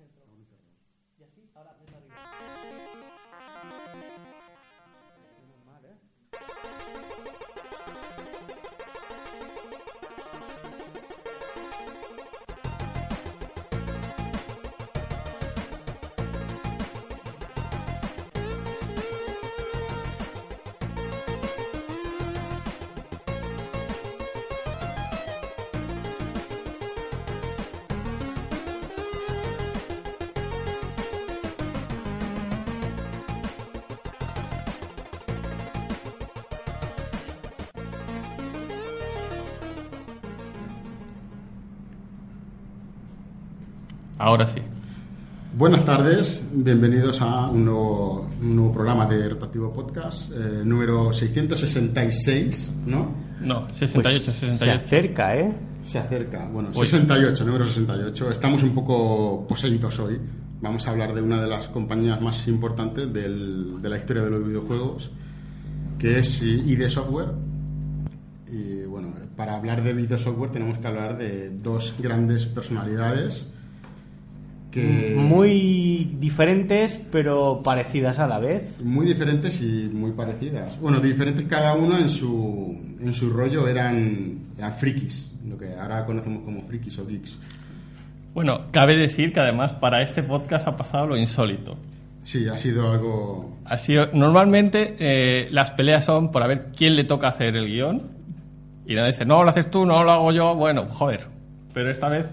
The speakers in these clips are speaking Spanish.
centro. Y así, ahora ves arriba. Ahora sí. Buenas tardes, bienvenidos a un nuevo, un nuevo programa de Rotativo Podcast, eh, número 666, ¿no? No, Pues 68, se 68. acerca, ¿eh? Se acerca, bueno, Uy. 68, número 68. Estamos un poco poseídos hoy. Vamos a hablar de una de las compañías más importantes del- de la historia de los videojuegos, que es ID Software. Y bueno, para hablar de video software tenemos que hablar de dos grandes personalidades que Muy diferentes, pero parecidas a la vez. muy diferentes y muy parecidas. Bueno, diferentes cada uno en su, en su rollo eran, eran frikis, lo que ahora conocemos como frikis o geeks. Bueno, cabe decir que además para este podcast ha pasado lo insólito. Sí, ha sido algo... Ha sido, normalmente eh, las peleas son por a ver quién le toca hacer el guion. Y nadie dice, no, lo haces tú, no lo hago yo. Bueno, joder. Pero esta vez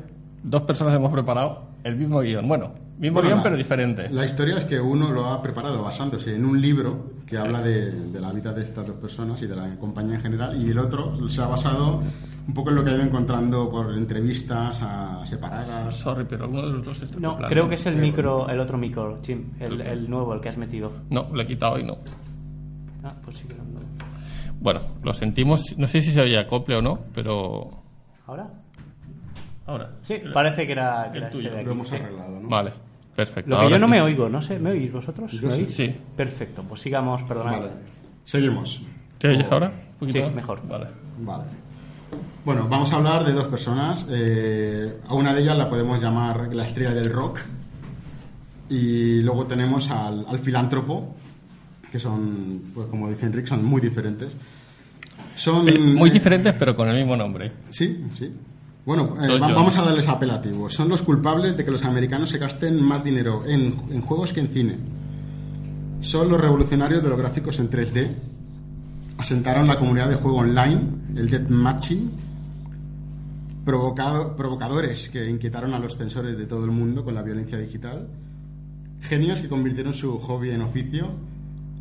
dos personas hemos preparado el mismo guion. Bueno, mismo Bueno, guion la- pero diferente. La historia es que uno lo ha preparado basándose en un libro que habla de, de la vida de estas dos personas y de la compañía en general, y el otro se ha basado un poco en lo que ha ido encontrando por entrevistas a- separadas. Sorry, pero alguno de los dos está No, creo que es el micro, el otro micro, Jim, el, Ok. el nuevo, el que has metido. No, lo he quitado y no. Ah, pues sí que lo. Bueno, lo sentimos. No sé si se oye acople o no, pero... ¿Ahora? Ahora. Sí, parece que era, que El era este tuyo, de Lo aquí. hemos sí. arreglado, ¿no? Vale, perfecto. Lo que yo no sí. me oigo, no sé, ¿me oís vosotros? Yo ¿Me sí. oís? Sí. Perfecto, pues sigamos, perdonad. Vale, seguimos. ¿Te oyes ahora? ¿Un poquito Sí, más? mejor. Vale. Vale. Bueno, vamos a hablar de dos personas. Eh, a una de ellas la podemos llamar la estrella del rock. Y luego tenemos al, al filántropo, que son, pues como dice Enrique, son muy diferentes. Son Eh, Muy eh, diferentes, pero con el mismo nombre. Sí, sí. Bueno, eh, vamos a darles apelativos. Son los culpables de que los americanos se gasten más dinero en, en juegos que en cine. Son los revolucionarios de los gráficos en 3D. Asentaron la comunidad de juego online, el deathmatching. Provocado, provocadores que inquietaron a los censores de todo el mundo con la violencia digital. Genios que convirtieron su hobby en oficio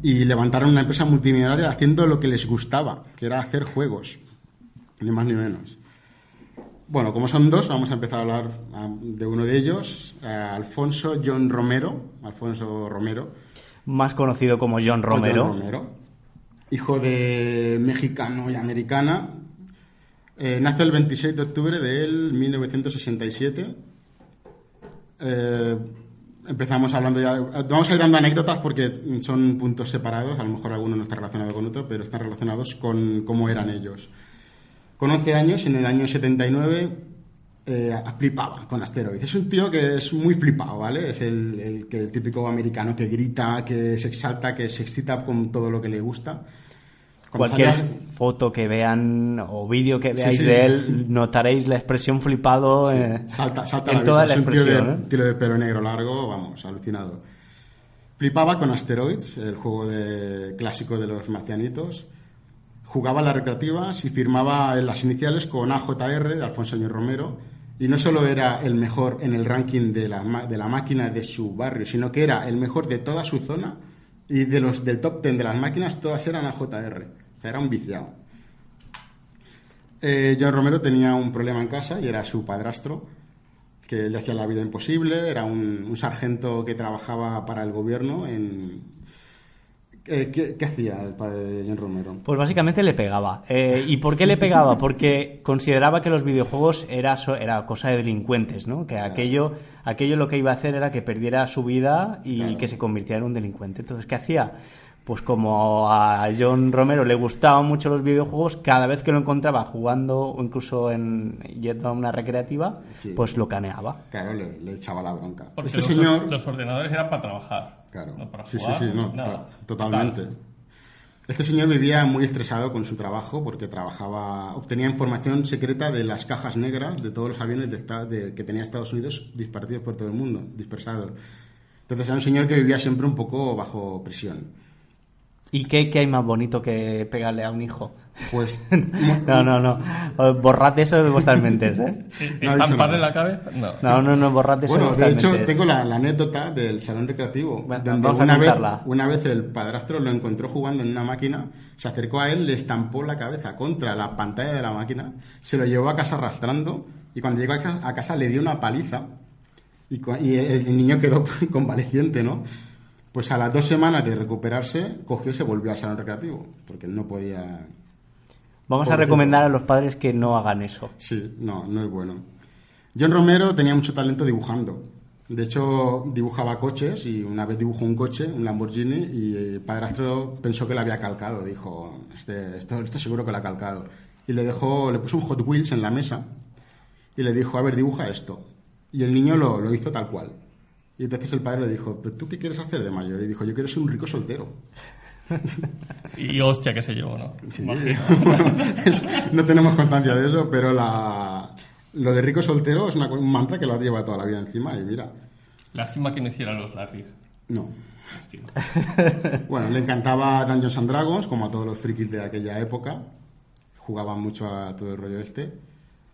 y levantaron una empresa multimillonaria haciendo lo que les gustaba, que era hacer juegos, ni más ni menos. Bueno, como son dos, vamos a empezar a hablar ah, de uno de ellos, eh, Alfonso John Romero, Alfonso Romero, Más conocido como John Romero. John Romero, hijo de mexicano y americana. Eh, nace el 26 de octubre del 1967. Eh, empezamos hablando ya. Vamos a ir dando anécdotas porque son puntos separados. A lo mejor alguno no está relacionado con otro, pero están relacionados con cómo eran ellos. Con 11 años, en el año 79, eh, flipaba con asteroides. Es un tío que es muy flipado, ¿vale? Es el, el el típico americano que grita, que se exalta, que se excita con todo lo que le gusta. Cuando Cualquier foto que vean o vídeo que Sí, veáis sí. de él, notaréis la expresión flipado eh, Salta, salta en la toda vida. la Es un tío de, expresión. ¿eh? tío de pelo negro largo, vamos, alucinado. Flipaba con Asteroids, el juego de, clásico de los marcianitos. Jugaba las recreativas y firmaba en las iniciales con AJR de Alfonso Ñor Romero. Y no solo era el mejor en el ranking de la, de la máquina de su barrio, sino que era el mejor de toda su zona y de los del top 10 de las máquinas, todas eran AJR. O sea, era un viciado. Eh, John Romero tenía un problema en casa y era su padrastro, que le hacía la vida imposible. Era un, un sargento que trabajaba para el gobierno en... Eh, ¿qué, qué hacía el padre de John Romero? Pues básicamente le pegaba. Eh, ¿Y por qué le pegaba? Porque consideraba que los videojuegos era, era cosa de delincuentes, ¿no? Que aquello, aquello lo que iba a hacer era que perdiera su vida y Claro. que se convirtiera en un delincuente. Entonces, ¿qué hacía? Pues como a John Romero le gustaban mucho los videojuegos, cada vez que lo encontraba jugando o incluso en yendo a una recreativa, Sí. pues lo caneaba. Claro, le, le echaba la bronca. Porque este los, señor... los ordenadores eran para trabajar. Claro. No para sí, jugar, sí, sí, no, nada. totalmente. Total. Este señor vivía muy estresado con su trabajo porque trabajaba, obtenía información secreta de las cajas negras de todos los aviones de de- que tenía Estados Unidos dispartidos por todo el mundo, dispersados. Entonces era un señor que vivía siempre un poco bajo presión. ¿Y qué, qué hay más bonito que pegarle a un hijo? Pues No, no, no. Borrad eso de vuestras mentes, ¿eh? No ha dicho ¿Estamparle nada. la cabeza? No. No, no, no, borrad eso Bueno, de de vuestras hecho, mentes. tengo la, la anécdota del salón recreativo. Bueno, donde una, vez, contarla. una vez el padrastro lo encontró jugando en una máquina, se acercó a él, le estampó la cabeza contra la pantalla de la máquina, se lo llevó a casa arrastrando y cuando llegó a casa, a casa le dio una paliza y, cu- y el, el niño quedó convaleciente, ¿no? Pues a las dos semanas de recuperarse, cogió y se volvió al salón recreativo, porque no podía... Vamos a recomendar a los padres que no hagan eso. Sí, no, no es bueno. John Romero tenía mucho talento dibujando. De hecho, dibujaba coches y una vez dibujó un coche, un Lamborghini, y el padrastro pensó que lo había calcado. Dijo, este, esto, esto seguro que lo ha calcado. Y le dejó, le puso un Hot Wheels en la mesa y le dijo, a ver, dibuja esto. Y el niño lo, lo hizo tal cual. Y entonces el padre le dijo, ¿pero tú qué quieres hacer de mayor? Y dijo, yo quiero ser un rico soltero. Y hostia que se llevó, ¿no? Imagino. Bueno, es- no tenemos constancia de eso, pero la, lo de rico soltero es una- un mantra que lo ha llevado toda la vida encima y mira, Lástima que no hicieran los lápiz. no. Lástima. Bueno, le encantaba Dungeons and Dragons, como a todos los frikis de aquella época. Jugaba mucho a todo el rollo este.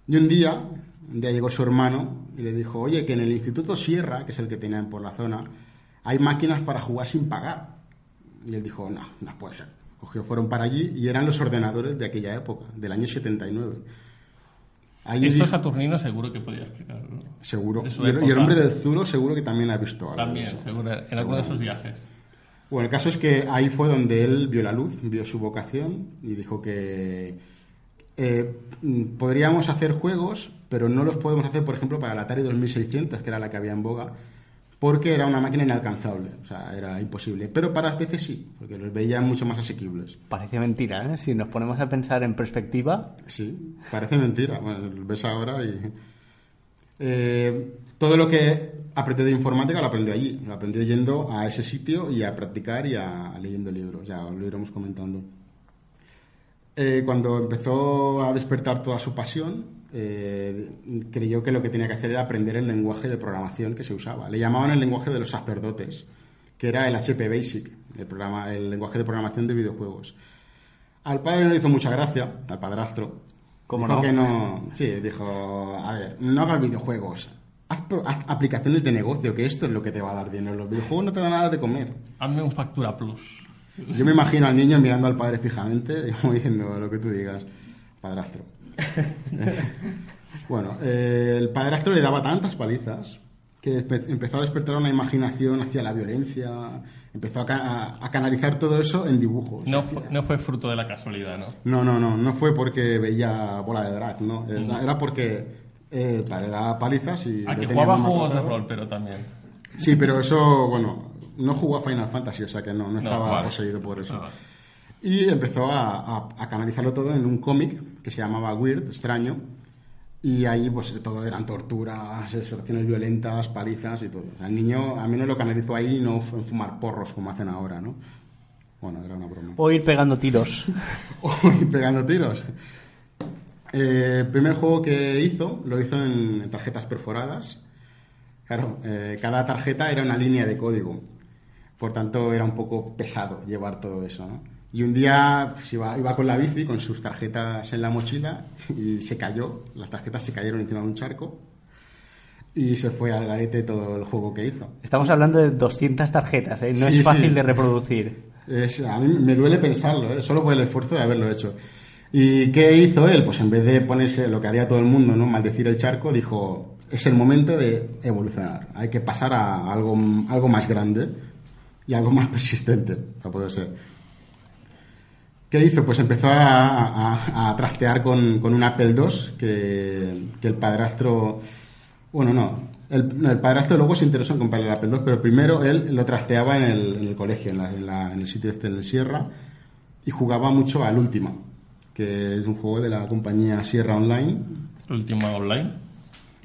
Y un día, un día llegó su hermano y le dijo, oye, que en el Instituto Sierra, que es el que tenían por la zona, hay máquinas para jugar sin pagar. Y él dijo, no, no puede ser. Cogió, fueron para allí y eran los ordenadores de aquella época, del año 79. Ahí Esto Saturnino seguro que podía explicarlo. Seguro. Y el, y el época. hombre del Zuro seguro que también ha visto algo. También, seguro, en alguno de sus viajes. Bueno, el caso es que ahí fue donde él vio la luz, vio su vocación y dijo que eh, podríamos hacer juegos, pero no los podemos hacer, por ejemplo, para la Atari 2600, que era la que había en boga, porque era una máquina inalcanzable, o sea, era imposible. Pero para PC sí, porque los veía mucho más asequibles. Parece mentira, ¿eh? Si nos ponemos a pensar en perspectiva, Sí, parece mentira. Bueno, lo ves ahora y... Eh, todo lo que aprendí de informática lo aprendió allí. Lo aprendió yendo a ese sitio y a practicar y a leyendo libros. Ya lo iremos comentando. Eh, cuando empezó a despertar toda su pasión, eh, creyó que lo que tenía que hacer era aprender el lenguaje de programación que se usaba. Le llamaban el lenguaje de los sacerdotes, que era el HP Basic, el, programa, el lenguaje de programación de videojuegos. Al padre no le hizo mucha gracia, al padrastro. ¿Cómo dijo no? que no? Sí, dijo, a ver, no hagas videojuegos, haz, pro- haz aplicaciones de negocio, que esto es lo que te va a dar dinero. Los videojuegos no te dan nada de comer. Hazme un Factura Plus. Yo me imagino al niño mirando al padre fijamente y como diciendo lo que tú digas, padrastro. bueno, eh, el padrastro le daba tantas palizas que empezó a despertar una imaginación hacia la violencia, empezó a, ca- a- canalizar todo eso en dibujos. No, fu- no fue fruto de la casualidad, ¿no? no, no, no, no fue porque veía bola de drag, ¿no? Era, era porque eh, padre daba palizas y... A lo que jugaba juegos de rol, pero también. Sí, pero eso, bueno, no jugó a Final Fantasy, o sea que no, no estaba vale. poseído por eso. Ah, vale. Y empezó a, a- a canalizarlo todo en un cómic que se llamaba Weird, extraño. Y ahí pues todo eran torturas, extorsiones violentas, palizas y todo. O sea, el niño a mí no lo canalizó ahí no fue en fumar porros como hacen ahora, ¿no? Bueno, era una broma. o ir pegando tiros. y pegando tiros. Eh, el primer juego que hizo lo hizo en, en tarjetas perforadas. Claro, eh, cada tarjeta era una línea de código. Por tanto, era un poco pesado llevar todo eso. ¿no? Y un día pues, iba, iba con la bici, con sus tarjetas en la mochila, y se cayó. Las tarjetas se cayeron encima de un charco. Y se fue al garete todo el juego que hizo. Estamos hablando de 200 tarjetas, ¿eh? No Sí, es fácil sí. de reproducir. Es- a mí me duele pensarlo, ¿eh? solo por el esfuerzo de haberlo hecho. ¿Y qué hizo él? Pues en vez de ponerse lo que haría todo el mundo, ¿no? Maldecir el charco, dijo, es el momento de evolucionar. Hay que pasar a algo, algo más grande y algo más persistente, para poder ser. ¿Qué hizo? Pues empezó a, a- a trastear con, con un Apple II que, que el padrastro... Bueno, no. El, no, el padrastro luego se interesó en comprarle el Apple II, pero primero él lo trasteaba en el, en el colegio, en, la- en la- en el sitio este en el Sierra, y jugaba mucho al Última, que es un juego de la compañía Sierra Online. Última online.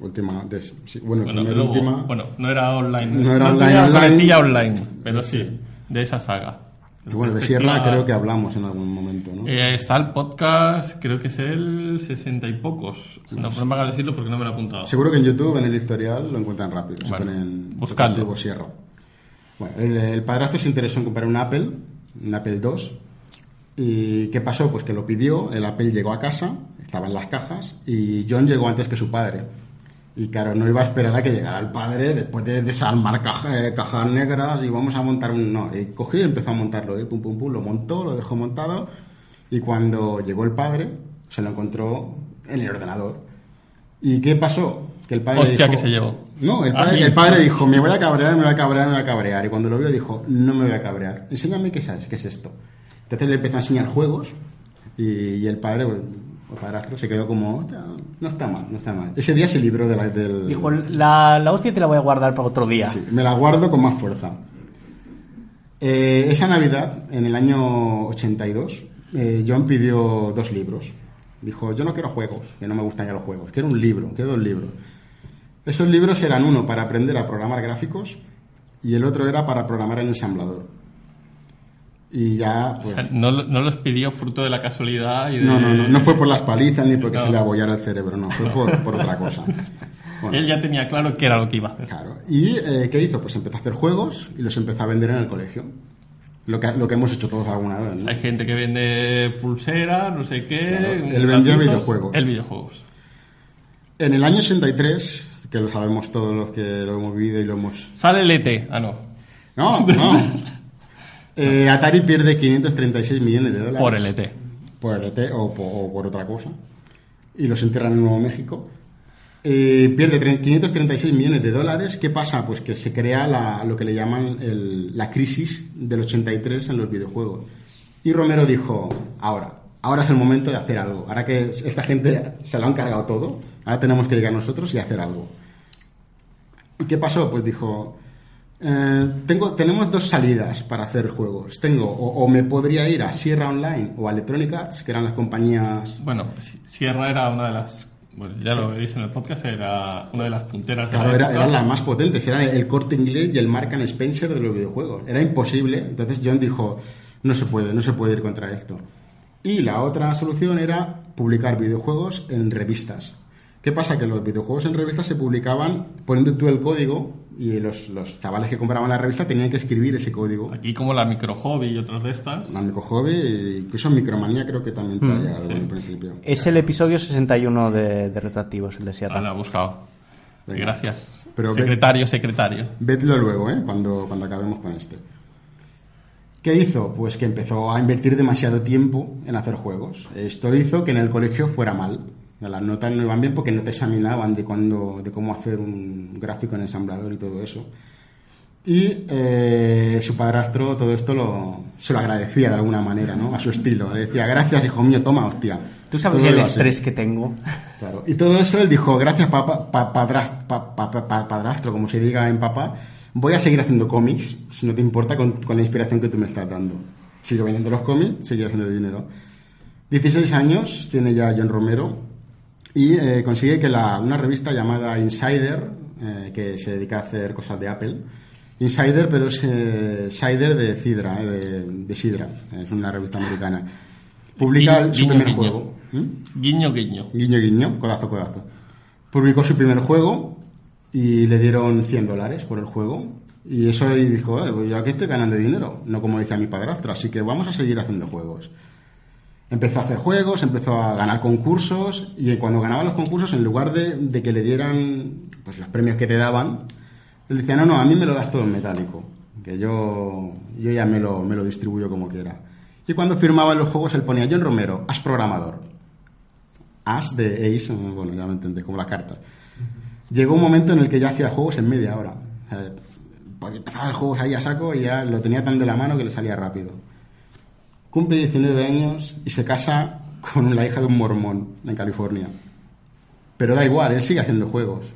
Última, de- sí, bueno, Bueno, primero luego- Última. bueno, no era online. No era online, tenía online. coletilla online, pero sí, de esa saga. Y bueno, de Sierra creo que hablamos en algún momento, ¿no? Eh, está el podcast, creo que es el 60 y pocos. No, no me hagas decirlo porque no me lo he apuntado. Seguro que en YouTube, en el historial, lo encuentran rápido. Se Bueno, ponen buscadlo. Deportivo Sierra. Bueno, el, el padrastro se interesó en comprar un Apple, un Apple II. ¿Y qué pasó? Pues que lo pidió, el Apple llegó a casa, estaba en las cajas, y John llegó antes que su padre. Y claro, no iba a esperar a que llegara el padre después de desarmar caja- eh, cajas negras y vamos a montar un... No, y cogió y empezó a montarlo, ¿eh? pum, pum, pum, lo montó, lo dejó montado, y cuando llegó el padre, se lo encontró en el ordenador. ¿Y qué pasó? Que el padre Hostia, dijo- que se llevó. No, el padre, el padre dijo, me voy a cabrear, me voy a cabrear, me voy a cabrear. Y cuando lo vio dijo, no me voy a cabrear. Enséñame qué sabes, qué es esto. Entonces le empezó a enseñar juegos y, y el padre, pues, el padrastro, se quedó como, "Hostia, no está mal, no está mal. Ese día se libró de la, del... Dijo, la, la hostia te la voy a guardar para otro día. Sí, me la guardo con más fuerza. Eh, esa Navidad, en el año 82, eh, John pidió dos libros. Dijo, yo no quiero juegos, que no me gustan ya los juegos, quiero un libro, quiero dos libros. Esos libros eran uno para aprender a programar gráficos y el otro era para programar en ensamblador. Y ya, O pues... sea, no, no los pidió fruto de la casualidad y de... No, no, no, no fue por las palizas ni porque No. se le abollara el cerebro, no, fue por, por otra cosa. Bueno. Él ya tenía claro qué era lo que iba a hacer. Claro. ¿Y eh, qué hizo? Pues empezó a hacer juegos y los empezó a vender en el colegio. Lo que, lo que hemos hecho todos alguna vez, ¿no? Hay gente que vende pulseras, no sé qué... Claro, él bracitos, videojuegos. Él videojuegos. En el año 83, que lo sabemos todos los que lo hemos vivido y lo hemos... Sale el ET. Ah, no. No, no. Eh, Atari pierde 536 millones de dólares. Por el ET. Por el ET o por, o por otra cosa. Y los entierran en Nuevo México. Eh, pierde tre- 536 millones de dólares. ¿Qué pasa? Pues que se crea la- lo que le llaman el- la crisis del 83 en los videojuegos. Y Romero dijo, ahora, ahora es el momento de hacer algo. Ahora que esta gente se lo han cargado todo, ahora tenemos que llegar nosotros y hacer algo. ¿Y qué pasó? Pues dijo, eh, tengo, tenemos dos salidas para hacer juegos. Tengo, o, o me podría ir a Sierra Online o a Electronic Arts, que eran las compañías... Bueno, Si- Sierra era una de las... Bueno, ya lo veréis en el podcast, era una de las punteras de Claro, la era- eran las más potentes, eran el, el corte inglés y el Mark and Spencer de los videojuegos. Era imposible. Entonces John dijo, no se puede, no se puede ir contra esto. Y la otra solución era publicar videojuegos en revistas. ¿Qué pasa? Que los videojuegos en revistas se publicaban poniendo tú el código y los, los chavales que compraban la revista tenían que escribir ese código. Aquí como la Micro Hobby y otras de estas. La Micro Hobby, incluso Micromanía creo que también traía algo en principio. Es el episodio 61 de, de Retractivos, el de Sierra. Ah, lo he buscado. Venga. Gracias. Pero ve- secretario, secretario. Vedlo luego, ¿eh? cuando, cuando acabemos con este. ¿Qué hizo? Pues que empezó a invertir demasiado tiempo en hacer juegos. Esto hizo que en el colegio fuera mal. Las notas no iban bien porque no te examinaban de, cuándo, de cómo hacer un gráfico en ensamblador y todo eso. Y eh, su padrastro todo esto lo, se lo agradecía de alguna manera, ¿no? A su estilo. Le decía, gracias, hijo mío, toma, hostia. ¿Tú sabes Todo el estrés que tengo? Claro. Y todo eso él dijo, gracias papá, pa- padrast- pa- pa- pa- pa- padrastro, como se diga en papá, voy a seguir haciendo cómics, si no te importa, con, con la inspiración que tú me estás dando. Sigo vendiendo los cómics, sigue haciendo dinero. 16 años tiene ya John Romero y eh, consigue que la, una revista llamada Insider, eh, que se dedica a hacer cosas de Apple, Insider, pero es eh, Cider de Sidra, eh, de, de Sidra, es una revista americana. Publica Guiño, su guiño, primer guiño. juego. ¿Mm? Guiño, guiño. Guiño, guiño, codazo, codazo. Publicó su primer juego y le dieron 100 dólares por el juego. Y eso y dijo, "Eh, pues yo aquí estoy ganando dinero, no como decía mi padrastro, así que vamos a seguir haciendo juegos. Empezó a hacer juegos, empezó a ganar concursos y cuando ganaba los concursos, en lugar de, de que le dieran pues, los premios que te daban, él decía, no, no, a mí me lo das todo en metálico, que yo, yo ya me lo, me lo distribuyo como quiera. Y cuando firmaba los juegos, él ponía, John Romero, as programador. As de Ace, bueno, ya me entendéis, como las cartas. Llegó un momento en el que ya hacía juegos en media hora. O sea, podía empezar juegos ahí a saco y ya lo tenía tan de la mano que le salía rápido. Cumple 19 años y se casa con la hija de un mormón en California. Pero da igual, él sigue haciendo juegos.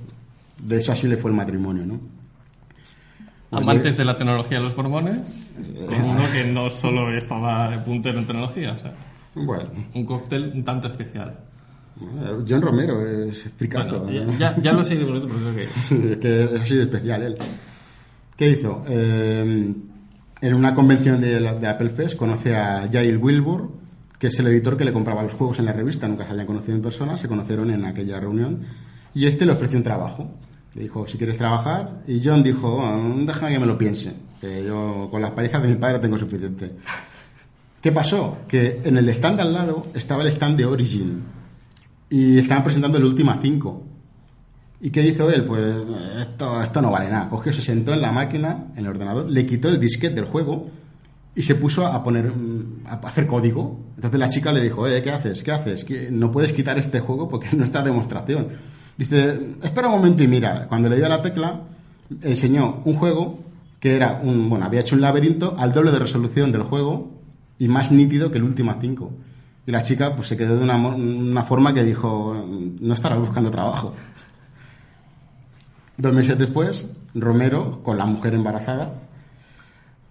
De eso así le fue el matrimonio, ¿no? Amantes de la tecnología de los mormones, con uno que no solo estaba puntero en tecnología, o sea, Bueno, un cóctel un tanto especial. eh, John Romero es fricazo. Bueno, ¿no? ya, ya lo viendo, pero es que es así de especial él. ¿Qué hizo? Eh, en una convención de, Apple Fest conoce a Jail Wilbur, que es el editor que le compraba los juegos en la revista, nunca se habían conocido en persona, se conocieron en aquella reunión, y este le ofreció un trabajo. Le dijo, si quieres trabajar, y John dijo, "Oh, deja que me lo piense, que yo con las palizas de mi padre tengo suficiente. ¿Qué pasó? Que en el stand al lado estaba el stand de Origin, y estaban presentando el Ultima 5. ¿Y qué hizo él? Pues eh, esto, esto no vale nada. Cogió, se sentó en la máquina, en el ordenador, le quitó el disquete del juego y se puso a poner mm, a hacer código. Entonces la chica le dijo, eh, ¿qué haces? ¿Qué haces? Que no puedes quitar este juego porque no está demostración. Dice, espera un momento y mira. Cuando le dio la tecla, enseñó un juego que era un, bueno, había hecho un laberinto al doble de resolución del juego y más nítido que el Última 5. Y la chica pues se quedó de una, una forma que dijo, no estará buscando trabajo. Dos meses después, Romero, con la mujer embarazada,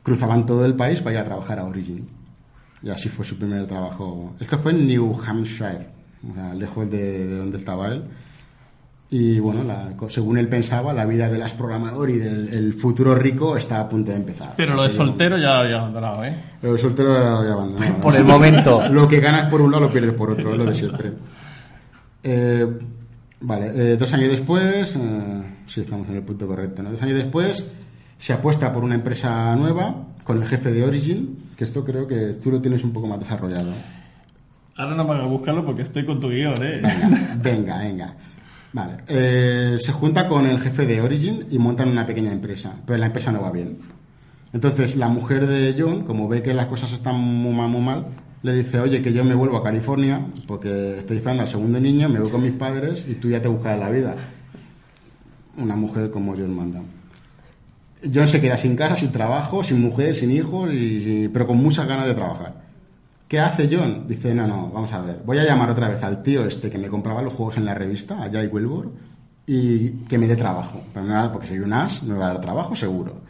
cruzaban todo el país para ir a trabajar a Origin. Y así fue su primer trabajo. Esto fue en New Hampshire, o sea, lejos de, de donde estaba él. Y bueno, la- según él pensaba, la vida del as programador y del el futuro rico está a punto de empezar. Pero lo de soltero ya lo había abandonado, ¿eh? Pero el soltero ya lo había abandonado. Por el momento. Lo que ganas por un lado lo pierdes por otro, es lo de siempre. Eh, vale, eh, dos años después, eh, sí, estamos en el punto correcto, ¿no? Dos años después se apuesta por una empresa nueva con el jefe de Origin, que esto creo que tú lo tienes un poco más desarrollado. Ahora no me hagas buscarlo porque estoy con tu guion, ¿eh? Venga, venga, venga. Vale, eh, se junta con el jefe de Origin y montan una pequeña empresa, pero la empresa no va bien. Entonces la mujer de John, como ve que las cosas están muy mal, muy mal, le dice, oye, que yo me vuelvo a California porque estoy esperando al segundo niño, me voy con mis padres y tú ya te buscas la vida. Una mujer como Dios manda. John se queda sin casa, sin trabajo, sin mujer, sin hijos, pero con muchas ganas de trabajar. ¿Qué hace John? Dice, no, no, vamos a ver, voy a llamar otra vez al tío este que me compraba los juegos en la revista, a Jay Wilbur, y que me dé trabajo. Pero me porque soy un as, me va a dar trabajo seguro.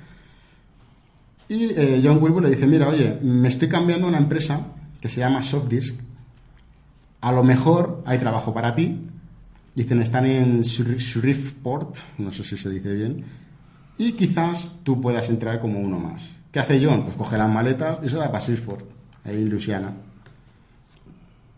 Y eh, John Wilbur le dice, mira, oye, me estoy cambiando a una empresa que se llama Softdisk. A lo mejor hay trabajo para ti. Dicen, están en Shreveport, no sé si se dice bien. Y quizás tú puedas entrar como uno más. ¿Qué hace John? Pues coge las maletas y se va para Shreveport, ahí en Luisiana.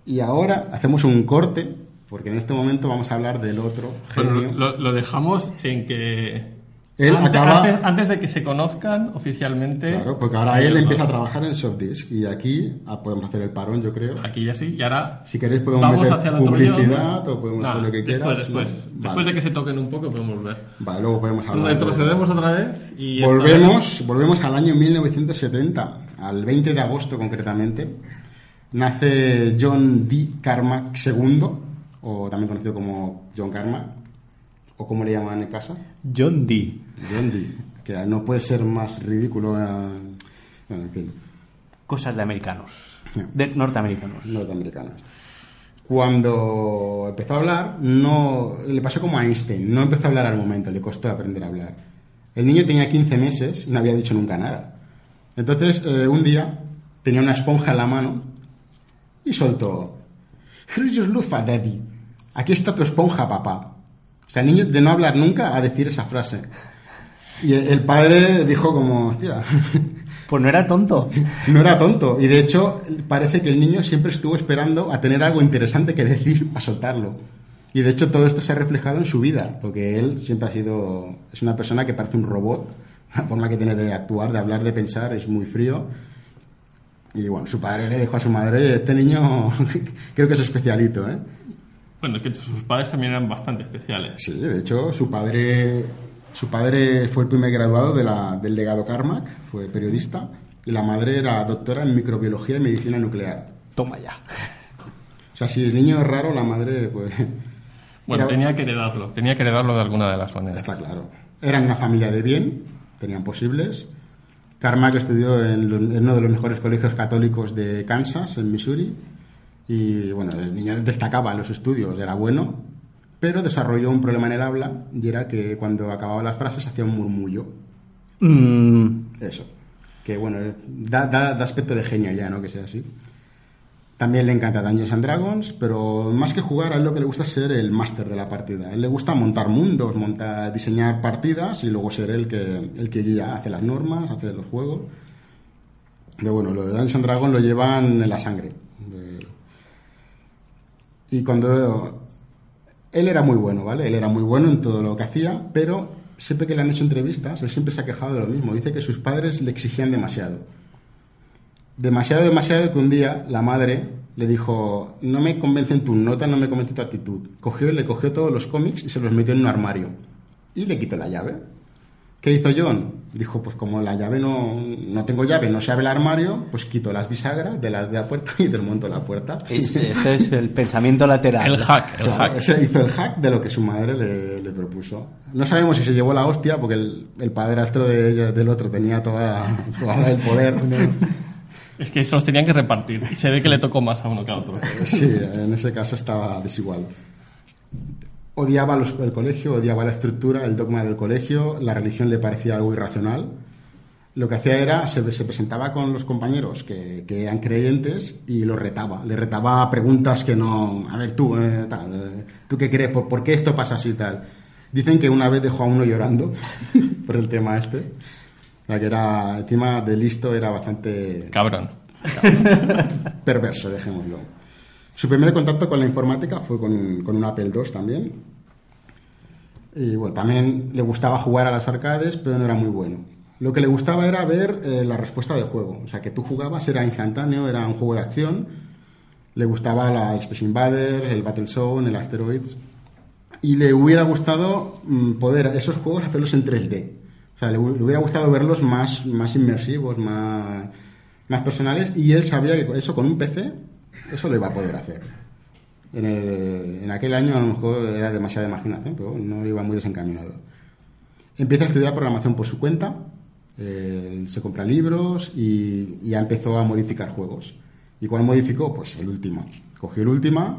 Y ahora hacemos un corte, porque en este momento vamos a hablar del otro genio. lo, lo dejamos en que... Él antes, acaba- antes- antes de que se conozcan oficialmente... Claro, porque ahora él empieza a trabajar en Softdisk. Y aquí ah, podemos hacer el parón, yo creo. Aquí ya sí, y ahora... Si queréis podemos meter hacia publicidad o podemos No, hacer lo que después, quieras. Después, ¿no? después Vale. de que se toquen un poco podemos ver. Vale, luego podemos hablar. de- Retrocedemos otra vez y... Volvemos, volvemos al año 1970, al 20 de agosto concretamente. Nace John D. Carmack II, o también conocido como John Carmack, o como le llaman en casa, John D. John D. Que no puede ser más ridículo. eh, Bueno, en fin, Cosas de americanos. De norteamericanos. norteamericanos. Cuando empezó a hablar, no le pasó como a Einstein, no empezó a hablar al momento, le costó aprender a hablar. El niño tenía 15 meses y no había dicho nunca nada. Entonces, eh, un día tenía una esponja en la mano y soltó: Here's your lufa, daddy. Aquí está tu esponja, papá. Sea, el niño de no hablar nunca a decir esa frase. Y el, padre dijo como, hostia, Pues no era tonto. no era tonto. Y de hecho, parece que el niño siempre estuvo esperando a tener algo interesante que decir para soltarlo. Y de hecho, todo esto se ha reflejado en su vida, porque él siempre ha sido. Es una persona que parece un robot. La forma que tiene de actuar, de hablar, de pensar, es muy frío. Y bueno, su padre le dijo a su madre: "Oye, Este niño creo que es especialito, ¿eh? Bueno, que sus padres también eran bastante especiales. Sí, de hecho, su padre, su padre fue el primer graduado de la- del legado Carmack, fue periodista, y la madre era doctora en microbiología y medicina nuclear. Toma ya. O sea, si el niño es raro, la madre, pues. Bueno, Era- tenía que heredarlo, tenía que heredarlo de alguna de las maneras. Está claro. Eran una familia de bien, tenían posibles. Carmack estudió en, lo- en uno de los mejores colegios católicos de Kansas, en Missouri. Y bueno, el niño destacaba en los estudios, era bueno, pero desarrolló un problema en el habla y era que cuando acababa las frases hacía un murmullo. Mm, Eso. Que bueno, eh, da, da- da aspecto de genio ya, ¿no? Que sea así. También le encanta Dungeons and Dragons, pero más que jugar, a él lo que le gusta es ser el máster de la partida. A él le gusta montar mundos, montar, diseñar partidas y luego ser el que, el que guía, hace las normas, hace los juegos. Pero bueno, lo de Dungeons and Dragons lo llevan en la sangre. Y cuando él era muy bueno, ¿vale? Él era muy bueno en todo lo que hacía, pero siempre que le han hecho entrevistas, él siempre se ha quejado de lo mismo. Dice que sus padres le exigían demasiado. Demasiado, demasiado que un día la madre le dijo, no me convencen tus notas, no me convence tu actitud. Cogió le cogió todos los cómics y se los metió en un armario. Y le quitó la llave. ¿Qué hizo John? Dijo, pues como la llave no, no tengo llave, no se abre el armario, pues quito las bisagras de la, de la puerta y desmonto la puerta. es, ese es el pensamiento lateral. El hack, el Claro, hack. ese hizo el hack de lo que su madre le, le propuso. No sabemos si se llevó la hostia, porque el, el padrastro de del otro tenía toda, toda el poder. Es que se los tenían que repartir. Se ve que le tocó más a uno que a otro. Sí, en ese caso estaba desigual. Odiaba los- el colegio, odiaba la estructura, el dogma del colegio, la religión le parecía algo irracional. Lo que hacía era, se, se presentaba con los compañeros que, que eran creyentes y los retaba. Le retaba preguntas que no... A ver, tú, eh, tal, eh, ¿tú qué crees? ¿Por, por qué esto pasa así tal? Dicen que una vez dejó a uno llorando por el tema este. La que era, encima de listo, era bastante Cabrón. perverso, dejémoslo. Su primer contacto con la informática fue con, con un Apple II también. Y bueno, también le gustaba jugar a las arcades, pero no era muy bueno. Lo que le gustaba era ver eh, la respuesta del juego. O sea, que tú jugabas, era instantáneo, era un juego de acción. Le gustaba la Space Invaders, el Battlezone, el Asteroids. Y le hubiera gustado mm, poder esos juegos hacerlos en 3D. O sea, le hubiera gustado verlos más, más inmersivos, más, más personales. Y él sabía que eso con un PC, eso lo iba a poder hacer. En, el- en aquel año a lo mejor era demasiada imaginación, pero no iba muy desencaminado. Empieza a estudiar programación por su cuenta, eh, se compra libros y, ya empezó a modificar juegos. ¿Y cuál modificó? Pues el Ultima. Cogió el Ultima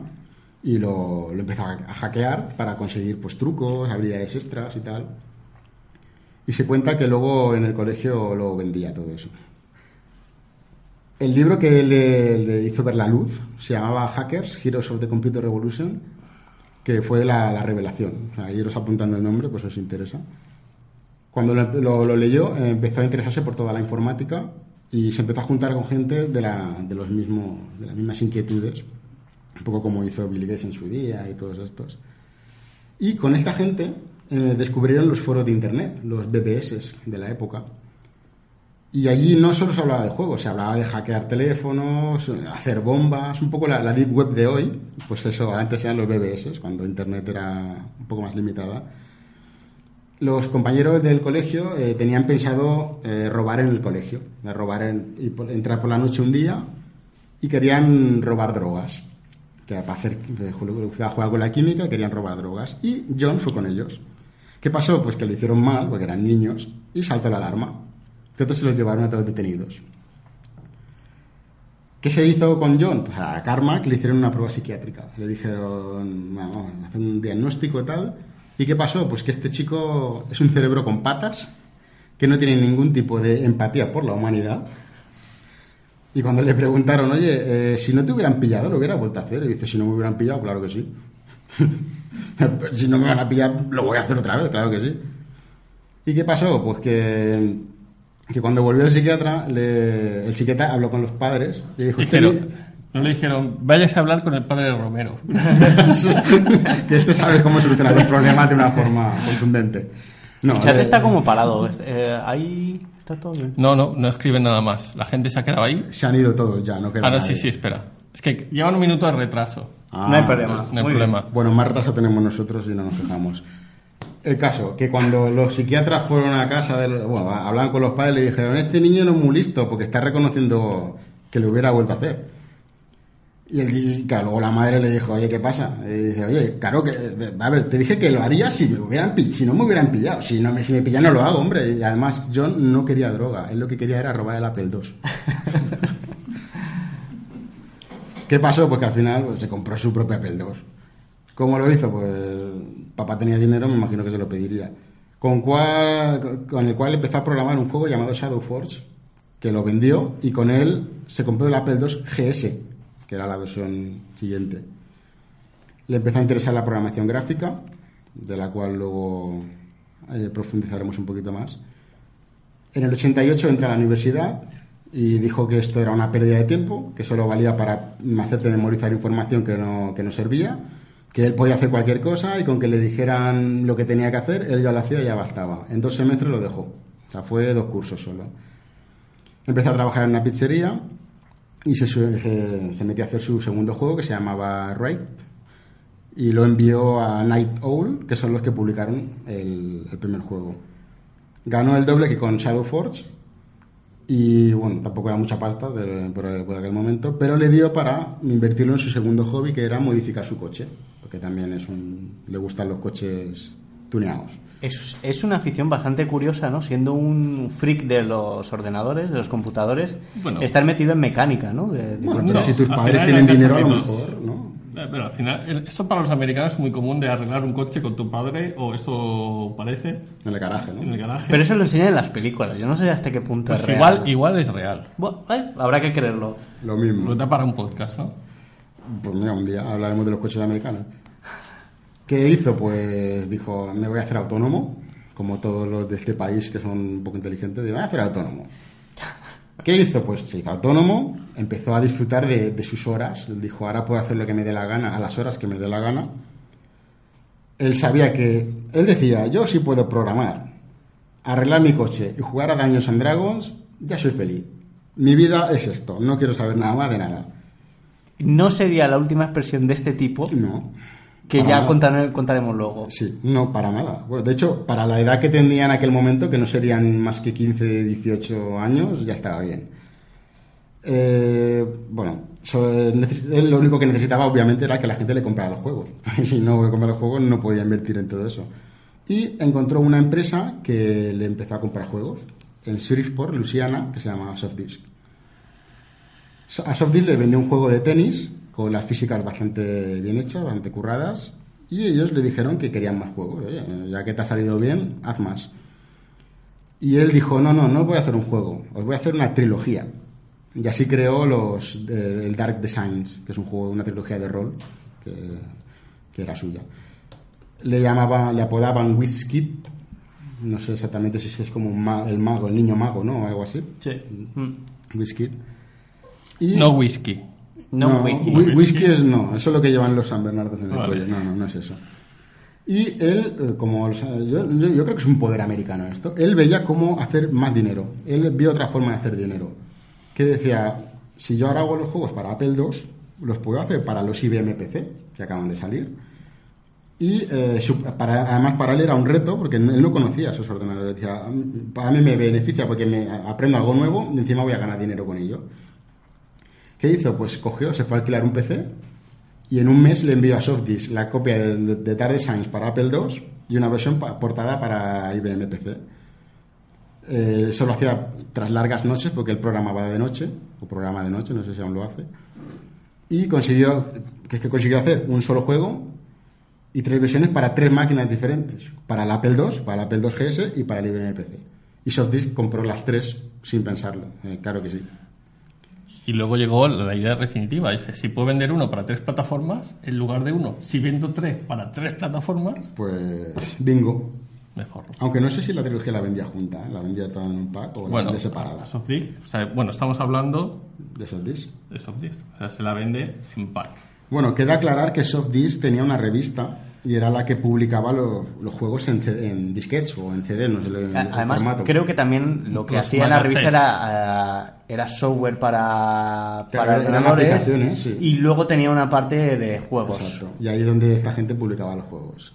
y lo, lo empezó a, a hackear para conseguir pues trucos, habilidades extras y tal. Y se cuenta que luego en el colegio lo vendía todo eso. El libro que le, le hizo ver la luz se llamaba Hackers, Heroes of the Computer Revolution, que fue la, la revelación. O sea, iros apuntando el nombre, pues os interesa. Cuando lo, lo- lo leyó, empezó a interesarse por toda la informática y se empezó a juntar con gente de, la- de los mismos, de las mismas inquietudes, un poco como hizo Bill Gates en su día y todos estos. Y con esta gente eh, descubrieron los foros de Internet, los BBS de la época. Y allí no solo se hablaba de juegos, se hablaba de hackear teléfonos, hacer bombas, un poco la, la deep web de hoy. Pues eso, antes eran los BBS, cuando Internet era un poco más limitada. Los compañeros del colegio eh, tenían pensado eh, robar en el colegio, robar en- y por- entrar por la noche un día y querían robar drogas. Que para hacer, eh, ju- jugar con la química, querían robar drogas. Y John fue con ellos. ¿Qué pasó? Pues que lo hicieron mal, porque eran niños, y saltó la alarma. Entonces se los llevaron a todos detenidos. ¿Qué se hizo con John? Pues a Carmack le hicieron una prueba psiquiátrica. Le dijeron, vamos a hacer un diagnóstico y tal. ¿Y qué pasó? Pues que este chico es un cerebro con patas, que no tiene ningún tipo de empatía por la humanidad. Y cuando le preguntaron, oye, eh, si no te hubieran pillado, lo hubiera vuelto a hacer. Y dice, si no me hubieran pillado, claro que sí. si no me van a pillar, lo voy a hacer otra vez, claro que sí. ¿Y qué pasó? Pues que, que cuando volvió el psiquiatra, le- el psiquiatra habló con los padres y dijo, "Este Dijeron, no le dijeron, váyase a hablar con el padre de Romero. que este sabe cómo solucionar los problemas de una forma contundente. No, El chat eh, está como parado. Eh, ahí está todo bien. No, no, no escriben nada más. La gente se ha quedado ahí. Se han ido todos ya, no queda Ah, no, nadie. sí, sí, espera. Es que llevan un minuto de retraso. Ah, no hay problema. No hay Muy bien. problema. Bueno, más retraso tenemos nosotros y no nos quejamos. El caso, que cuando los psiquiatras fueron a casa, de bueno, hablaban con los padres, le dijeron, este niño no es muy listo porque está reconociendo que lo hubiera vuelto a hacer. Y, el, y claro, luego la madre le dijo, oye, ¿qué pasa? Y dice, oye, claro que, a ver, te dije que lo haría si me hubieran si no me hubieran pillado. Si, no me, si me pillan no lo hago, hombre. Y además, John no quería droga, él lo que quería era robar el Apple II. ¿Qué pasó? Pues que al final pues, se compró su propio Apple II. ¿Cómo lo hizo? Pues papá tenía dinero, me imagino que se lo pediría. Con, el cual empezó a programar un juego llamado Shadow Forge, que lo vendió y con él se compró el Apple II GS, que era la versión siguiente. Le empezó a interesar la programación gráfica, de la cual luego eh, profundizaremos un poquito más. En el 88 entra a la universidad y dijo que esto era una pérdida de tiempo, que solo valía para hacerte memorizar información que no, que no servía, que él podía hacer cualquier cosa y con que le dijeran lo que tenía que hacer, él ya lo hacía y ya bastaba. En dos semestres lo dejó. O sea, fue dos cursos solo. Empezó a trabajar en una pizzería y se, se, metió a hacer su segundo juego que se llamaba Raid y lo envió a Night Owl, que son los que publicaron el, primer juego. Ganó el doble que con Shadow Forge y bueno, tampoco era mucha pasta por, por aquel momento, pero le dio para invertirlo en su segundo hobby que era modificar su coche, porque también es un, le gustan los coches tuneados. Es, es una afición bastante curiosa, ¿no? Siendo un freak de los ordenadores, de los computadores, Bueno. estar metido en mecánica, ¿no? De- de- Bueno, No, pero si tus padres final tienen dinero, a lo mejor, ¿no? Eh, Pero al final, esto para los americanos es muy común de arreglar un coche con tu padre, o eso parece, En el garaje, en el ¿no? garaje. Pero eso lo enseñan en las películas. Yo no sé hasta qué punto Pues es real. igual, igual es real. Bueno, eh, habrá que creerlo. Lo mismo. Lo da para un podcast, ¿no? Pues mira, un día hablaremos de los coches americanos. ¿Qué hizo? Pues dijo, me voy a hacer autónomo, como todos los de este país que son un poco inteligentes, digo, voy a hacer autónomo. ¿Qué hizo? Pues se hizo autónomo, empezó a disfrutar de, de sus horas, dijo, ahora puedo hacer lo que me dé la gana, a las horas que me dé la gana. Él sabía que, él decía, yo sí puedo programar, arreglar mi coche y jugar a Dungeons and Dragons, ya soy feliz. Mi vida es esto, no quiero saber nada más de nada. No sería la última expresión de este tipo, No. que ya contar- contaremos luego. Sí, no, para nada. Bueno, de hecho, para la edad que tenía en aquel momento, que no serían más que 15, 18 años, ya estaba bien. Eh, bueno, él lo único que necesitaba, obviamente, era que la gente le comprara los juegos. si no le compraba los juegos, no podía invertir en todo eso. Y encontró una empresa que le empezó a comprar juegos en Shreveport, Luisiana, que se llama Softdisk. A Softdisk le vendió un juego de tenis con las físicas bastante bien hechas, bastante curradas, y ellos le dijeron que querían más juegos. Oye, ya que te ha salido bien, haz más. Y él dijo, no, no, no voy a hacer un juego, os voy a hacer una trilogía. Y así creó los, eh, el Dark Designs, que es un juego, una trilogía de rol que, que era suya. Le llamaba, le apodaban Wizkid, no sé exactamente si es como un ma- el mago, el niño mago, ¿no? O algo así. Sí. Mm. Y, No whisky. No, wiki. whi- whisky es no, eso es lo que llevan los San Bernardos en el Vale. cuello. No, no, no es eso. Y él, eh, como los- yo, yo- yo creo que es un poder americano esto, él veía cómo hacer más dinero. Él vio otra forma de hacer dinero. Que decía, si yo ahora hago los juegos para Apple II, los puedo hacer para los IBM PC, que acaban de salir. Y eh, su- para, además para él era un reto, porque él no conocía esos ordenadores. Decía, para mí me beneficia porque me aprendo algo nuevo y encima voy a ganar dinero con ello. ¿Qué hizo? Pues cogió, se fue a alquilar un PC y en un mes le envió a Softdisk la copia de, de Dark Designs para Apple II y una versión portada para IBM PC. Eh, eso lo hacía tras largas noches porque él programaba de noche, o programa de noche, no sé si aún lo hace. Y consiguió, que es que consiguió hacer un solo juego y tres versiones para tres máquinas diferentes. Para el Apple II, para el Apple II GS y para el IBM PC. Y Softdisk compró las tres sin pensarlo. Eh, claro que sí. Y luego llegó la idea definitiva. Dice, si puedo vender uno para tres plataformas, en lugar de uno, si vendo tres para tres plataformas, Pues bingo. me forro. Aunque no sé si la trilogía la vendía junta, ¿eh? la vendía toda en un pack o la Bueno, vendía separada Softdisk, o sea, bueno, estamos hablando de Softdisk. de Softdisk. O sea, se la vende en pack. Bueno, queda aclarar que Softdisk tenía una revista y era la que publicaba los, los juegos en, C- en disquetes o en CD, no sé el, el Además, formato. creo que también lo que Los hacía en la revista era, eh, era software para, ordenadores sí. y luego tenía una parte de juegos. Exacto. Y ahí es donde esta gente publicaba los juegos.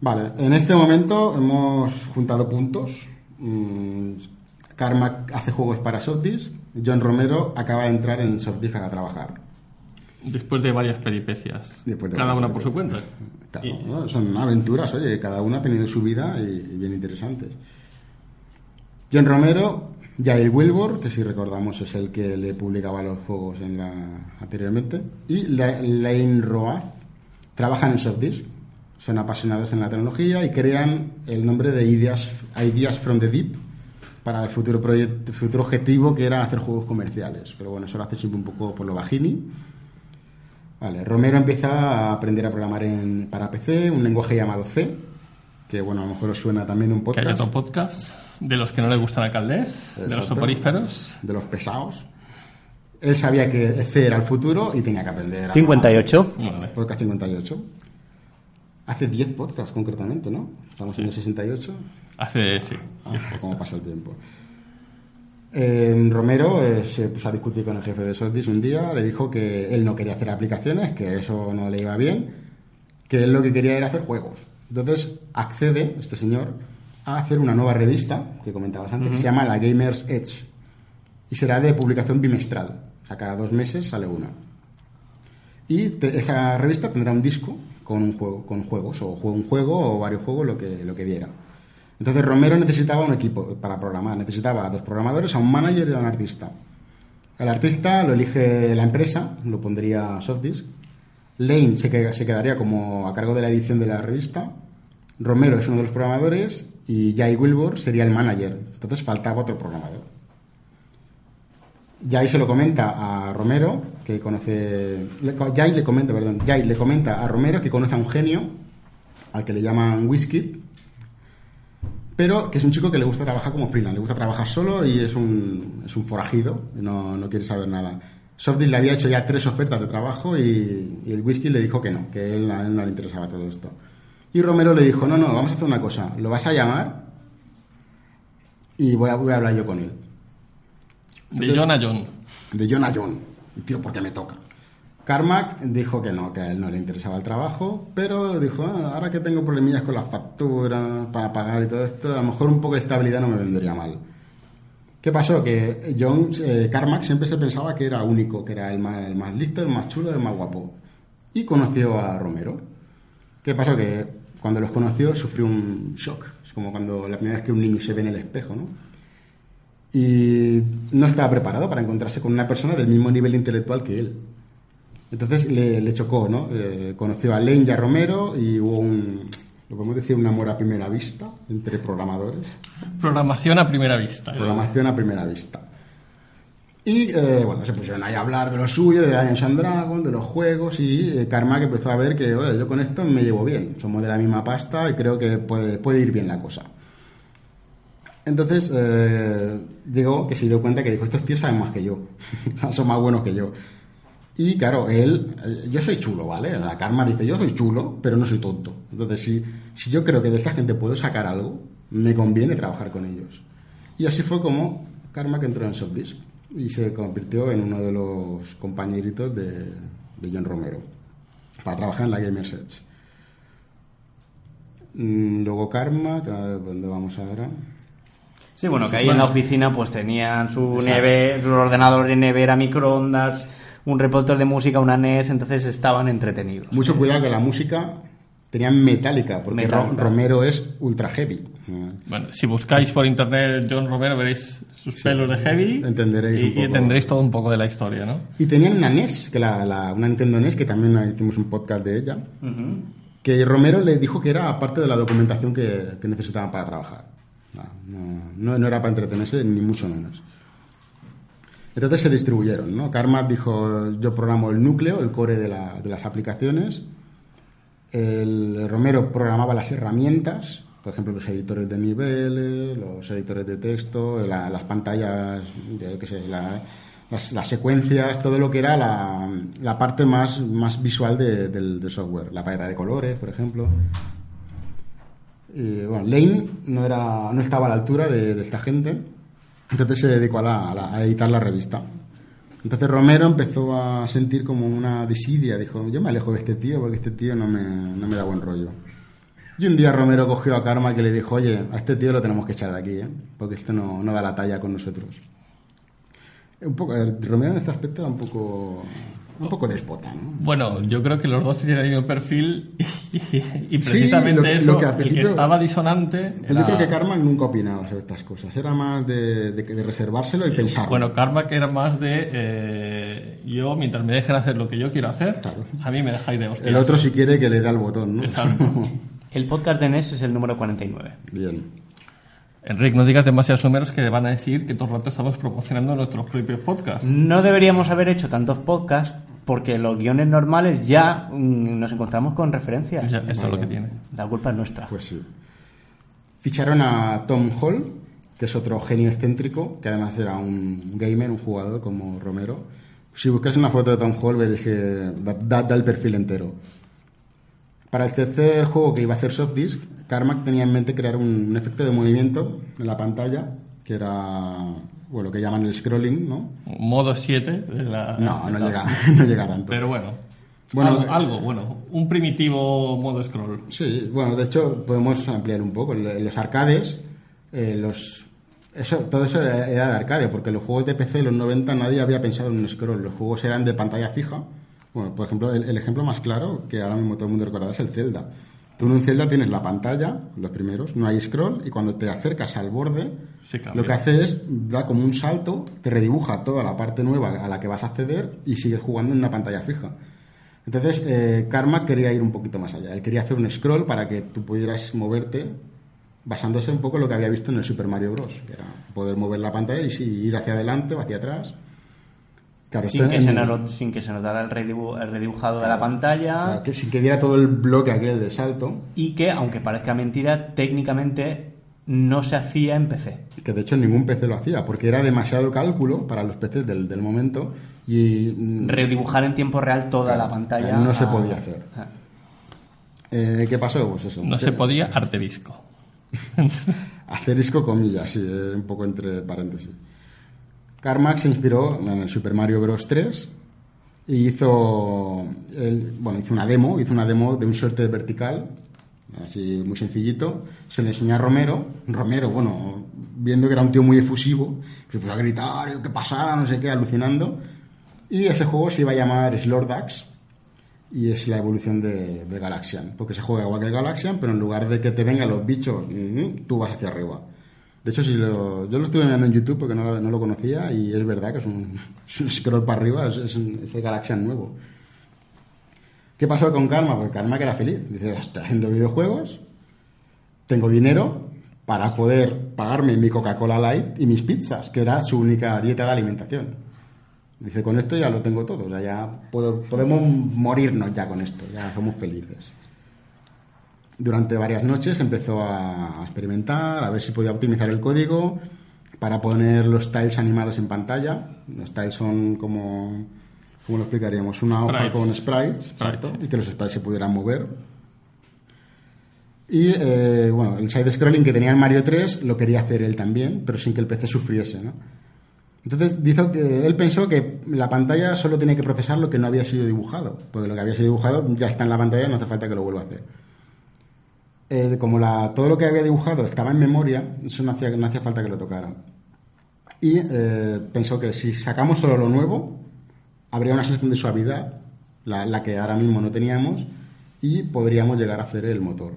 Vale, en este momento hemos juntado puntos. Mm, Carmack hace juegos para Softdisk. John Romero acaba de entrar en Softdisk a trabajar. Después de varias peripecias. De cada una por su cuenta. Claro, Y- ¿no? Son aventuras, oye, cada una ha tenido su vida y, y bien interesantes. John Romero, Jair Wilbur, que si recordamos es el que le publicaba los juegos en la, anteriormente, y La- Lane Roaz, Trabajan en Softdisk, son apasionados en la tecnología y crean el nombre de Ideas, Ideas from the Deep para el futuro, proyecto, futuro objetivo que era hacer juegos comerciales. Pero bueno, eso lo hace siempre un poco por lo bajini. Vale, Romero empieza a aprender a programar en, para PC, un lenguaje llamado C, que bueno, a lo mejor os suena también un Que hay podcast. otro podcast de los que no le gustan a Caldés, de los soporíferos. de los pesados. Él sabía que C era el futuro y tenía que aprender. a 58. Vale. Podcast 58. Hace 10 podcasts concretamente, ¿no? Estamos en el 68. Hace, sí. Ah, cómo pasa el tiempo. Eh, Romero eh, se puso a discutir con el jefe de Sordis un día, le dijo que él no quería hacer aplicaciones, que eso no le iba bien, que él lo que quería era hacer juegos. Entonces accede este señor a hacer una nueva revista, que comentabas antes, que se llama la Gamers Edge, y será de publicación bimestral, o sea, cada dos meses sale una. Y te- esa revista tendrá un disco con un juego, con juegos, o un juego o varios juegos, lo que, lo que diera. Entonces Romero necesitaba un equipo para programar, necesitaba a dos programadores, a un manager y a un artista. El artista lo elige la empresa, lo pondría Softdisk. Lane se, se quedaría como a cargo de la edición de la revista. Romero es uno de los programadores y Jay Wilbur sería el manager. Entonces faltaba otro programador. Jay se lo comenta a Romero, que conoce. Jay le comenta, perdón. Jay le comenta a Romero que conoce a un genio, al que le llaman Whisky, pero que es un chico que le gusta trabajar como freelance, le gusta trabajar solo y es un, es un forajido, no, no quiere saber nada. Softdisk le había hecho ya tres ofertas de trabajo y, y el whisky le dijo que no, que a él, a él no le interesaba todo esto. Y Romero le dijo, no, no, vamos a hacer una cosa, lo vas a llamar y voy a, voy a hablar yo con él. De John a John. De John a John, y tío, porque me toca. Carmack dijo que no, que a él no le interesaba el trabajo, pero dijo, "Ah, ahora que tengo problemillas con las facturas para pagar y todo esto, a lo mejor un poco de estabilidad no me vendría mal. ¿Qué pasó? Que John, eh, Carmack siempre se pensaba que era único, que era el más, el más listo, el más chulo, el más guapo. Y conoció a Romero. ¿Qué pasó? Que cuando los conoció sufrió un shock. Es como cuando la primera vez que un niño se ve en el espejo, ¿no? Y no estaba preparado para encontrarse con una persona del mismo nivel intelectual que él. Entonces le, le chocó, ¿no? Eh, conoció a Lane y a Romero y hubo un, lo podemos decir, un amor a primera vista entre programadores. Programación a primera vista. Programación a primera vista. Y eh, bueno, se pusieron ahí a hablar de lo suyo, de Dungeons and Dragons, de los juegos y eh, Carmack empezó a ver que, oye, yo con esto me llevo bien, somos de la misma pasta y creo que puede, puede ir bien la cosa. Entonces eh, llegó que se dio cuenta que dijo, estos tíos saben más que yo, son más buenos que yo. Y claro, él, eh, yo soy chulo, ¿vale? La Karma dice, yo soy chulo, pero no soy tonto. Entonces, si, si yo creo que de esta gente puedo sacar algo, me conviene trabajar con ellos. Y así fue como Karma que entró en Softdisk y se convirtió en uno de los compañeritos de, de John Romero para trabajar en la Gamers Edge. Mm, Luego Karma, que a ver, ¿dónde vamos ahora? Sí, bueno, que ahí Bueno. en la oficina pues tenían su, Exacto. neve, su ordenador de nevera, microondas, un reproductor de música, una NES, entonces estaban entretenidos. Mucho cuidado que la música tenían metálica, porque. Romero es ultra heavy. Bueno, si buscáis por internet John Romero veréis sus pelos de heavy Entenderéis y, un poco. y entenderéis todo un poco de la historia, ¿no? Y tenían una NES, que la, la- una Nintendo NES, que también hicimos un podcast de ella, que Romero le dijo que era parte de la documentación que, que necesitaban para trabajar. No- no, no era para entretenerse, ni mucho menos. Entonces se distribuyeron, ¿no? Karmat dijo, yo programo el núcleo, el core de, la- de las aplicaciones. El Romero programaba las herramientas, por ejemplo, los editores de niveles, los editores de texto, la- las pantallas, yo qué sé, la- las, secuencias, todo lo que era la, parte más, más visual de- del, software. La paleta de colores, por ejemplo. Lane no, era, no estaba a la altura de esta gente, entonces se dedicó a, la- a editar la revista. Entonces Romero empezó a sentir como una desidia, dijo, yo me alejo de este tío porque este tío no me, no me da buen rollo. Y un día Romero cogió a Karma que le dijo, oye, a este tío lo tenemos que echar de aquí, ¿eh? porque este no, no da la talla con nosotros. Un poco, Romero en este aspecto era un poco un poco déspota, ¿no? Bueno, yo creo que los dos tenían el mismo perfil y, y Sí, precisamente lo eso, lo que al el que estaba disonante. Era- Yo creo que Carmack nunca opinaba sobre estas cosas. Era más de, de, de reservárselo y pensarlo. Bueno, Carmack era más de eh, yo, mientras me dejen hacer lo que yo quiero hacer, Claro. a mí me dejáis de hostia. el otro si quiere que le da el botón, ¿no? Exacto. El podcast de NES es el número 49. Bien. Enrique, no digas demasiados números que van a decir que todo el rato estamos proporcionando nuestros propios podcasts. No deberíamos haber hecho tantos podcasts porque los guiones normales ya mm, nos encontramos con referencias. Ya, esto es lo que tiene. La culpa es nuestra. Pues sí. Ficharon a Tom Hall, que es otro genio excéntrico, que además era un gamer, un jugador como Romero. Si buscas una foto de Tom Hall, veis que da, da- da el perfil entero. Para el tercer juego que iba a hacer Softdisk, Carmack tenía en mente crear un, un efecto de movimiento en la pantalla, que era bueno, lo que llaman el scrolling, ¿no? Modo 7 de la... No, no llega, no llega tanto. Pero bueno. Bueno, algo, eh, algo, bueno. Un primitivo modo scroll. Sí, bueno, de hecho podemos ampliar un poco. Los arcades, eh, los eso, todo eso era era de arcade, porque los juegos de PC de los 90 nadie había pensado en un scroll. Los juegos eran de pantalla fija. Bueno, por ejemplo, el, el ejemplo más claro, que ahora mismo todo el mundo recordará, es el Zelda. Tú en un Zelda tienes la pantalla, los primeros, no hay scroll, y cuando te acercas al borde, Sí, lo que hace es, da como un salto, te redibuja toda la parte nueva a la que vas a acceder y sigues jugando en una pantalla fija. Entonces, eh, Karma quería ir un poquito más allá. Él quería hacer un scroll para que tú pudieras moverte basándose un poco en lo que había visto en el Super Mario Bros. Que era poder mover la pantalla y ir hacia adelante o hacia atrás. Claro, Sin que, en- se sin que se notara el, redibu- el redibujado de la pantalla claro, que sin que diera todo el bloque aquel de salto, y que, aunque parezca mentira, técnicamente no se hacía en PC. que de hecho ningún PC lo hacía, porque era demasiado cálculo para los PCs del, del momento y mm, Redibujar en tiempo real toda Claro, la pantalla. claro, no se podía hacer. a- eh, ¿qué pasó? Pues eso. No se podía arterisco. Asterisco comillas, sí, eh, un poco entre paréntesis. Carmack se inspiró en el Super Mario Bros. 3 y hizo, bueno, hizo una demo, hizo una demo de un suerte vertical, así muy sencillito. Se le enseñó a Romero. Romero, bueno, viendo que era un tío muy efusivo, se puso a gritar, "Eh, qué pasada, no sé qué, alucinando. Y ese juego se iba a llamar Slordax y es la evolución de, de Galaxian, porque se juega igual que Galaxian, pero en lugar de que te vengan los bichos, mm, tú vas hacia arriba. De hecho, si lo- yo lo estuve mirando en YouTube porque no, no lo conocía y es verdad que es un, scroll para arriba, es, es, el Galaxian nuevo. ¿Qué pasó con Karma? Porque Karma que era feliz. Dice, estoy haciendo videojuegos, tengo dinero para poder pagarme mi Coca-Cola Light y mis pizzas, que era su única dieta de alimentación. Dice, con esto ya lo tengo todo, o sea, ya podemos morirnos ya con esto, ya somos felices. Durante varias noches empezó a experimentar, a ver si podía optimizar el código para poner los tiles animados en pantalla. Los tiles son como, ¿cómo lo explicaríamos? Una hoja Sprites. con sprites, exacto, y que los sprites se pudieran mover. Y eh, bueno, el side-scrolling que tenía en Mario 3 lo quería hacer él también, pero sin que el PC sufriese, ¿no? Entonces dijo que él pensó que la pantalla solo tenía que procesar lo que no había sido dibujado, porque lo que había sido dibujado ya está en la pantalla, no hace falta que lo vuelva a hacer. Eh, como la, todo lo que había dibujado estaba en memoria, eso no hacía, no hacía falta que lo tocara. Y eh, pensó que si sacamos solo lo nuevo, habría una sensación de suavidad, la, la que ahora mismo no teníamos, y podríamos llegar a hacer el motor.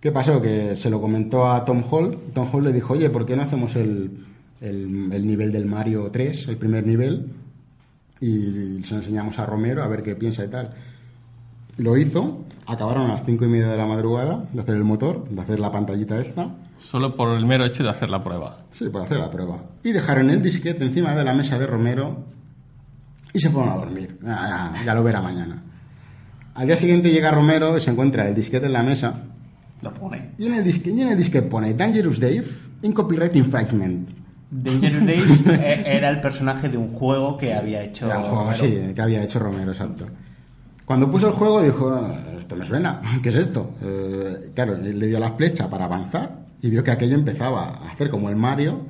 ¿Qué pasó? Que se lo comentó a Tom Hall. Tom Hall le dijo, oye, ¿por qué no hacemos el, el- el nivel del Mario 3, el primer nivel? Y se lo enseñamos a Romero a ver qué piensa y tal. Lo hizo, acabaron a las cinco y media de la madrugada de hacer el motor, de hacer la pantallita esta. Solo por el mero hecho de hacer la prueba. Sí, para hacer la prueba. Y dejaron el disquete encima de la mesa de Romero y se fueron a dormir. Ah, ya lo verá mañana. Al día siguiente llega Romero y se encuentra el disquete en la mesa Lo pone. y en el disque, y en el disque pone Dangerous Dave in copyright infringement. Dangerous Days eh, era el personaje de un juego que había hecho. Era un juego, Romero. sí, que había hecho Romero, exacto. Cuando puso el juego dijo, "Ah, esto me suena, ¿qué es esto? Eh, claro, le dio la flecha para avanzar y vio que aquello empezaba a hacer como el Mario.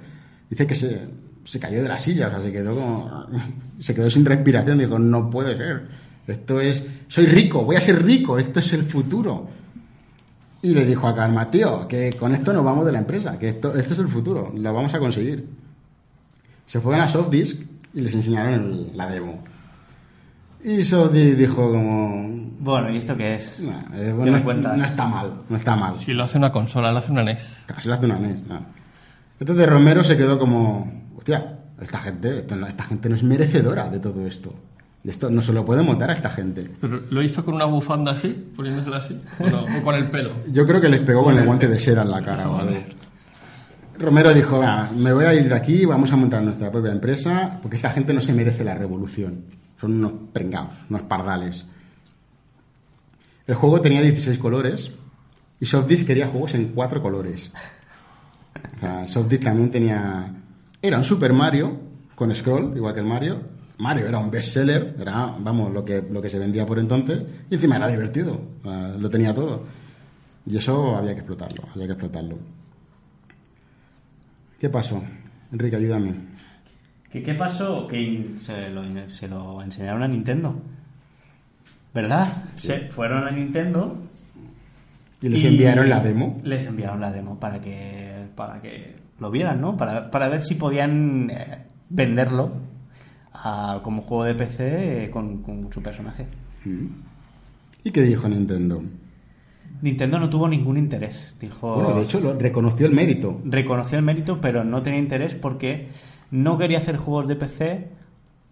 Dice que se, se cayó de la silla, o sea, se quedó se quedó sin respiración. Dijo, no puede ser. Esto es, soy rico, voy a ser rico, esto es el futuro. Y le dijo a Karma, tío, que con esto nos vamos de la empresa, que esto, este es el futuro, lo vamos a conseguir. Se fueron a Softdisk y les enseñaron la demo. Y Sofdi dijo como... Bueno, ¿y esto qué es? "Nah, eh, ¿Qué bueno, no, no está mal, no está mal. Si lo hace una consola, lo hace una NES. Casi le hace una NES. nah. Entonces Romero se quedó como... Hostia, esta gente, esta gente no es merecedora de todo esto. De esto no se lo puede montar a esta gente. Pero lo hizo con una bufanda así, poniéndosela así, o, no, o con el pelo. Yo creo que les pegó con el guante de seda en la cara algo. Romero dijo, "Va, me voy a ir de aquí, vamos a montar nuestra propia empresa, porque esta gente no se merece la revolución. Son unos pringados, unos pardales. El juego tenía 16 colores y Softdisk quería juegos en 4 colores. O sea, Softdisk también tenía... Era un Super Mario con scroll, igual que el Mario. Mario era un bestseller, era, vamos, lo que, lo que se vendía por entonces. Y encima era divertido, lo tenía todo. Y eso había que explotarlo, había que explotarlo. ¿Qué pasó? Enrique, ayúdame. ¿Qué, qué pasó? Que se lo, se lo enseñaron a Nintendo. ¿Verdad? Se fueron a Nintendo Y les enviaron la demo. Les enviaron la demo para que, para que lo vieran, ¿no? Para, para ver si podían eh, venderlo a- como juego de PC eh, con, con su personaje. ¿Y qué dijo Nintendo? Nintendo no tuvo ningún interés. Dijo, Bueno, de hecho, lo, reconoció el mérito. reconoció el mérito, pero no tenía interés porque no quería hacer juegos de PC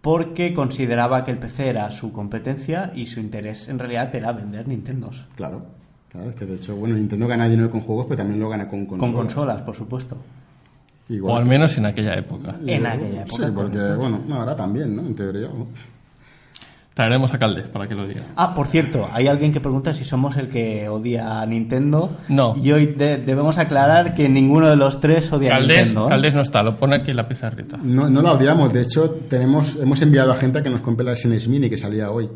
porque consideraba que el PC era su competencia y su interés en realidad era vender Nintendos. Claro. Claro, es que de hecho, bueno, Nintendo gana dinero con juegos, pero también lo gana con consolas. Con consolas, por supuesto. Igual O al que- menos en aquella época. En aquella época. Sí, porque, bueno, no, ahora también, ¿no? En teoría. ¿no? Traeremos a Caldes para que lo diga. Ah, por cierto, hay alguien que pregunta si somos el que odia a Nintendo. No. Y hoy de- debemos aclarar que ninguno de los tres odia a Caldes, Nintendo. ¿eh? Caldes no está, lo pone aquí en la pizarrita. No, no la odiamos. De hecho, tenemos, hemos enviado a gente a que nos compre la SNES Mini que salía hoy.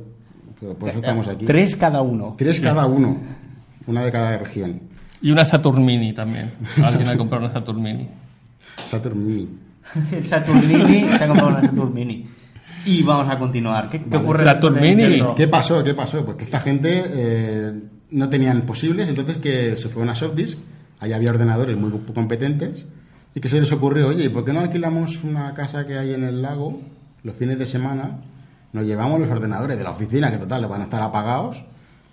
Pero por eso estamos aquí. Tres cada uno. Tres cada uno. Una de cada región. Y una Saturn Mini también. Alguien ha comprado una Saturn Mini. Saturn Mini. El Saturn Mini se ha comprado una Saturn Mini. Y vamos a continuar. ¿Qué, qué Vale. ocurre? Saturn Mini. ¿Qué pasó? ¿Qué pasó? Pues que esta gente eh, no tenían posibles, entonces que se fueron a Softdisk, ahí había ordenadores muy competentes, y que se les ocurrió, oye, ¿y por qué no alquilamos una casa que hay en el lago los fines de semana? Nos llevamos los ordenadores de la oficina, que total, van a estar apagados,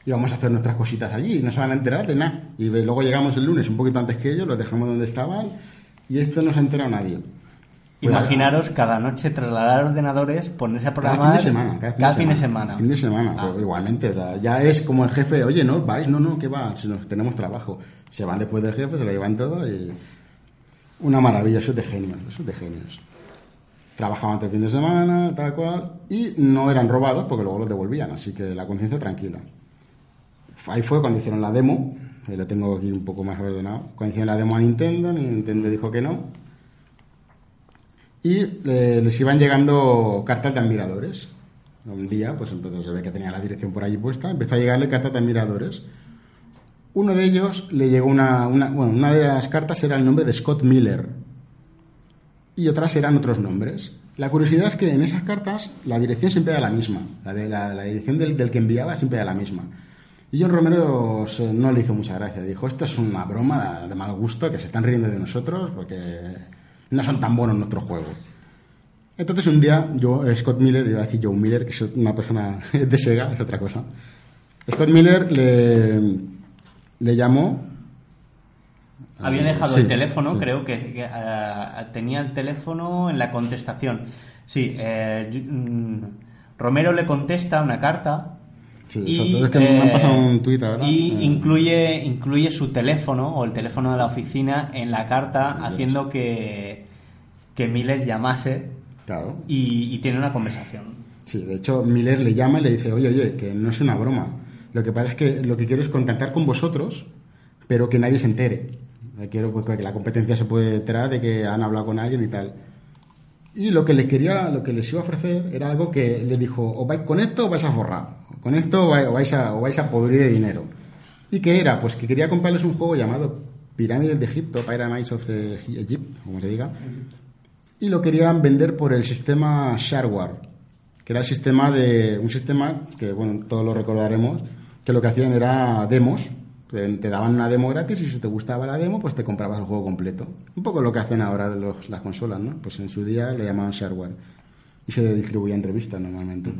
y vamos a hacer nuestras cositas allí, y no se van a enterar de nada. Y luego llegamos el lunes un poquito antes que ellos, los dejamos donde estaban, y esto no se ha enterado nadie. Pues, Imaginaros cada noche trasladar ordenadores, ponerse a Cada programar. fin de semana. Cada fin, cada de, fin de semana. Fin de semana, Ah. pero igualmente. o sea, ya es como el jefe, oye, no, vais, no, no, que va, si nos, tenemos trabajo. Se van después del jefe, se lo llevan todo y. Una maravilla, eso es de genios, eso es de genios. Trabajaban todo el fin de semana, tal cual, y no eran robados porque luego los devolvían, así que la conciencia tranquila. Ahí fue cuando hicieron la demo, lo tengo aquí un poco más ordenado. Cuando hicieron la demo a Nintendo, Nintendo dijo que no, y eh, les iban llegando cartas de admiradores. Un día, pues empezó, se ve que tenía la dirección por allí puesta, empezó a llegarle cartas de admiradores. Uno de ellos le llegó una, bueno, una de las cartas era el nombre de Scott Miller y otras eran otros nombres. La curiosidad es que en esas cartas la dirección siempre era la misma, la, de, la, dirección del, del que enviaba siempre era la misma. Y John Romero se- no le hizo mucha gracia, dijo, esto es una broma de mal gusto, que se están riendo de nosotros porque no son tan buenos nuestros juegos. Entonces un día yo, Scott Miller, iba a decir Joe Miller, que es una persona de Sega, es otra cosa. Scott Miller le, le llamó... Había dejado Sí, el teléfono, sí. creo que, que, eh, tenía el teléfono en la contestación. Sí, eh, mm, Romero le contesta una carta. Sí, y. Es que me han eh, pasado un tuit ahora. Y Eh, incluye, incluye su teléfono o el teléfono de la oficina en la carta, haciendo que, que Miller llamase Claro. y, y tiene una conversación. Sí, de hecho, Miller le llama y le dice, oye, oye, que no es una broma. Lo que pasa es que lo que quiero es contactar con vosotros, pero que nadie se entere. Eh, Quiero pues, que la competencia se puede enterar de que han hablado con alguien y tal. Y lo que les quería, lo que les iba a ofrecer era algo que le dijo, o vais con esto o vais a forrar. Con esto o vai- o vais a, o vais a podrir de dinero. ¿Y qué era? Pues que quería comprarles un juego llamado Pirámides de Egipto, Pyramids of the Egypt, como se diga. Y lo querían vender por el sistema Shareware, que era el sistema de un sistema que bueno todos lo recordaremos que lo que hacían era demos te, daban una demo gratis y si te gustaba la demo pues te comprabas el juego completo un poco lo que hacen ahora los- las consolas no pues en su día le llamaban shareware y se distribuía en revistas normalmente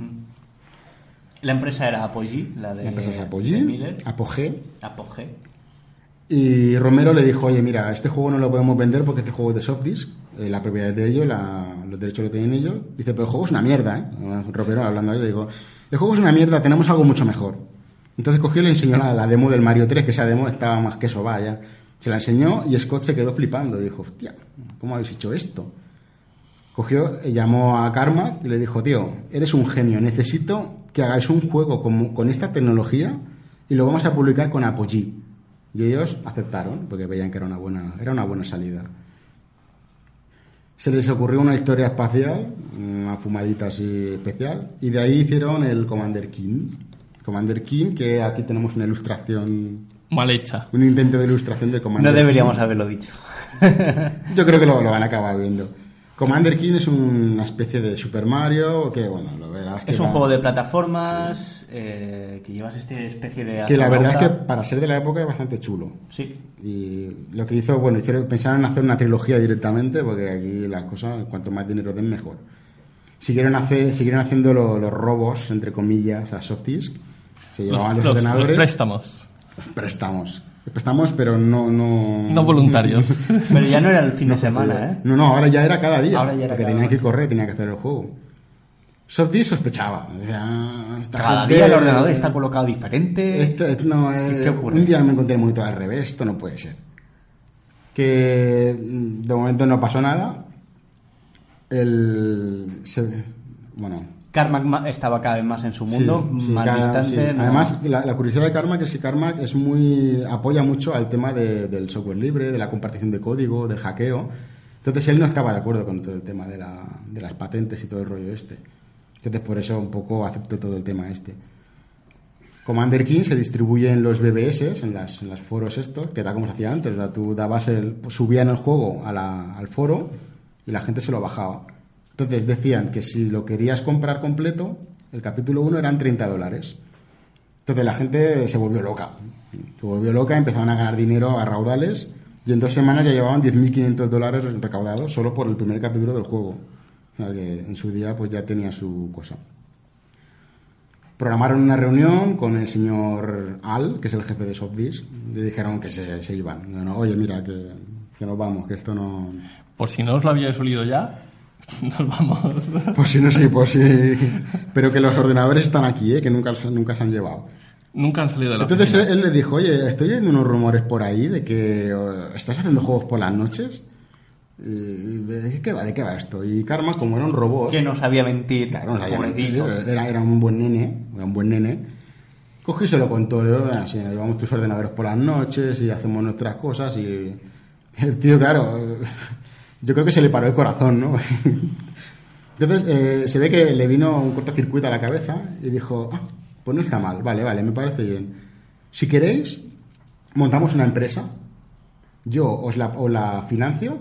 La empresa era Apogee, la de, La empresa es de Apogee, Miller. Apogee. Apogee. Y Romero le dijo, oye, mira, este juego no lo podemos vender porque este juego es de softdisk, eh, la propiedad es de ellos, la- los derechos lo tienen ellos. Dice, pero el juego es una mierda, ¿eh? Romero hablando ahí le digo, el juego es una mierda, tenemos algo mucho mejor. Entonces cogió y le enseñó la, la demo del Mario 3, que esa demo estaba más que eso, vaya. Se la enseñó y Scott se quedó flipando. Dijo, hostia, ¿cómo habéis hecho esto? Cogió, llamó a Karma y le dijo, tío, eres un genio, necesito que hagáis un juego con, con esta tecnología y lo vamos a publicar con Apogee. Y ellos aceptaron, porque veían que era una buena, era una buena salida. Se les ocurrió una historia espacial, una fumadita así especial, y de ahí hicieron el Commander King. Commander King, que aquí tenemos una ilustración, Mal hecha. un intento de ilustración del Commander No deberíamos King. haberlo dicho. Yo creo que lo, lo van a acabar viendo. Commander King es una especie de Super Mario que, bueno, lo verás. que Es un va- juego de plataformas eh, que llevas este especie de... Que la verdad es que para ser de la época es bastante chulo. Sí. Y lo que hizo, bueno, hicieron, pensaron en hacer una trilogía directamente, porque aquí las cosas, cuanto más dinero den, mejor. Siguieron, hace, siguieron haciendo lo- los robos, entre comillas, a Softisk. Se Los, llevaban los, los- los ordenadores. préstamos. Prestamos. Prestamos, pero no, no... No voluntarios. Pero ya no era el fin de semana, ¿eh? No, no, ahora ya era cada día. Ahora ya era porque cada tenía que correr, tenía que hacer el juego. Softdisk sospechaba. "Ah, esta Cada gente- día el ordenador está colocado diferente. Esto- no, eh, ¿Qué ocurre? un día me encontré el monitor al revés, esto no puede ser. Que mm, de momento no pasó nada. El, se- bueno, Carmack ma- estaba cada vez más en su mundo, sí, sí, más cada- distante. sí. no- Además, la, la curiosidad de Carmack es que Carmack es muy, apoya mucho al tema de- del software libre, de la compartición de código, del hackeo. Entonces él no estaba de acuerdo con todo el tema de, la- de las patentes y todo el rollo este. Entonces por eso un poco aceptó todo el tema este. Commander King se distribuye en los BBS, en las, en los foros estos, que era como se hacía antes. O sea, tú dabas el, subían el juego a la- al foro y la gente se lo bajaba. Entonces decían que si lo querías comprar completo, el capítulo 1 eran 30 dólares. Entonces la gente se volvió loca. Se volvió loca, empezaron a ganar dinero a raudales y en dos semanas ya llevaban 10.500 dólares recaudados solo por el primer capítulo del juego. O sea que en su día pues ya tenía su cosa. Programaron una reunión con el señor Al, que es el jefe de Softdisk, le dijeron que se, se iban. Oye, mira, que, que nos vamos, que esto no... Por si no os lo habíais olido ya, nos vamos. Pues sí, no sé, pues sí. Pero que los ordenadores están aquí, ¿eh? que nunca, nunca se han llevado. Nunca han salido de la Entonces oficina. él, le dijo, oye, estoy oyendo unos rumores por ahí de que estás haciendo juegos por las noches. Y, ¿De qué va? ¿De qué va esto? Y Karma, como era un robot, Que no sabía mentir. claro, no sabía mentir, era, era un buen nene, era un buen nene, cogió y se lo contó, le dijo, "Ah, sí, llevamos tus ordenadores por las noches y hacemos nuestras cosas y el tío, claro, yo creo que se le paró el corazón, ¿no? Entonces eh, se ve que le vino un cortocircuito a la cabeza y dijo, ah, pues no está mal, vale, vale, me parece bien. Si queréis, montamos una empresa, yo os la, os la financio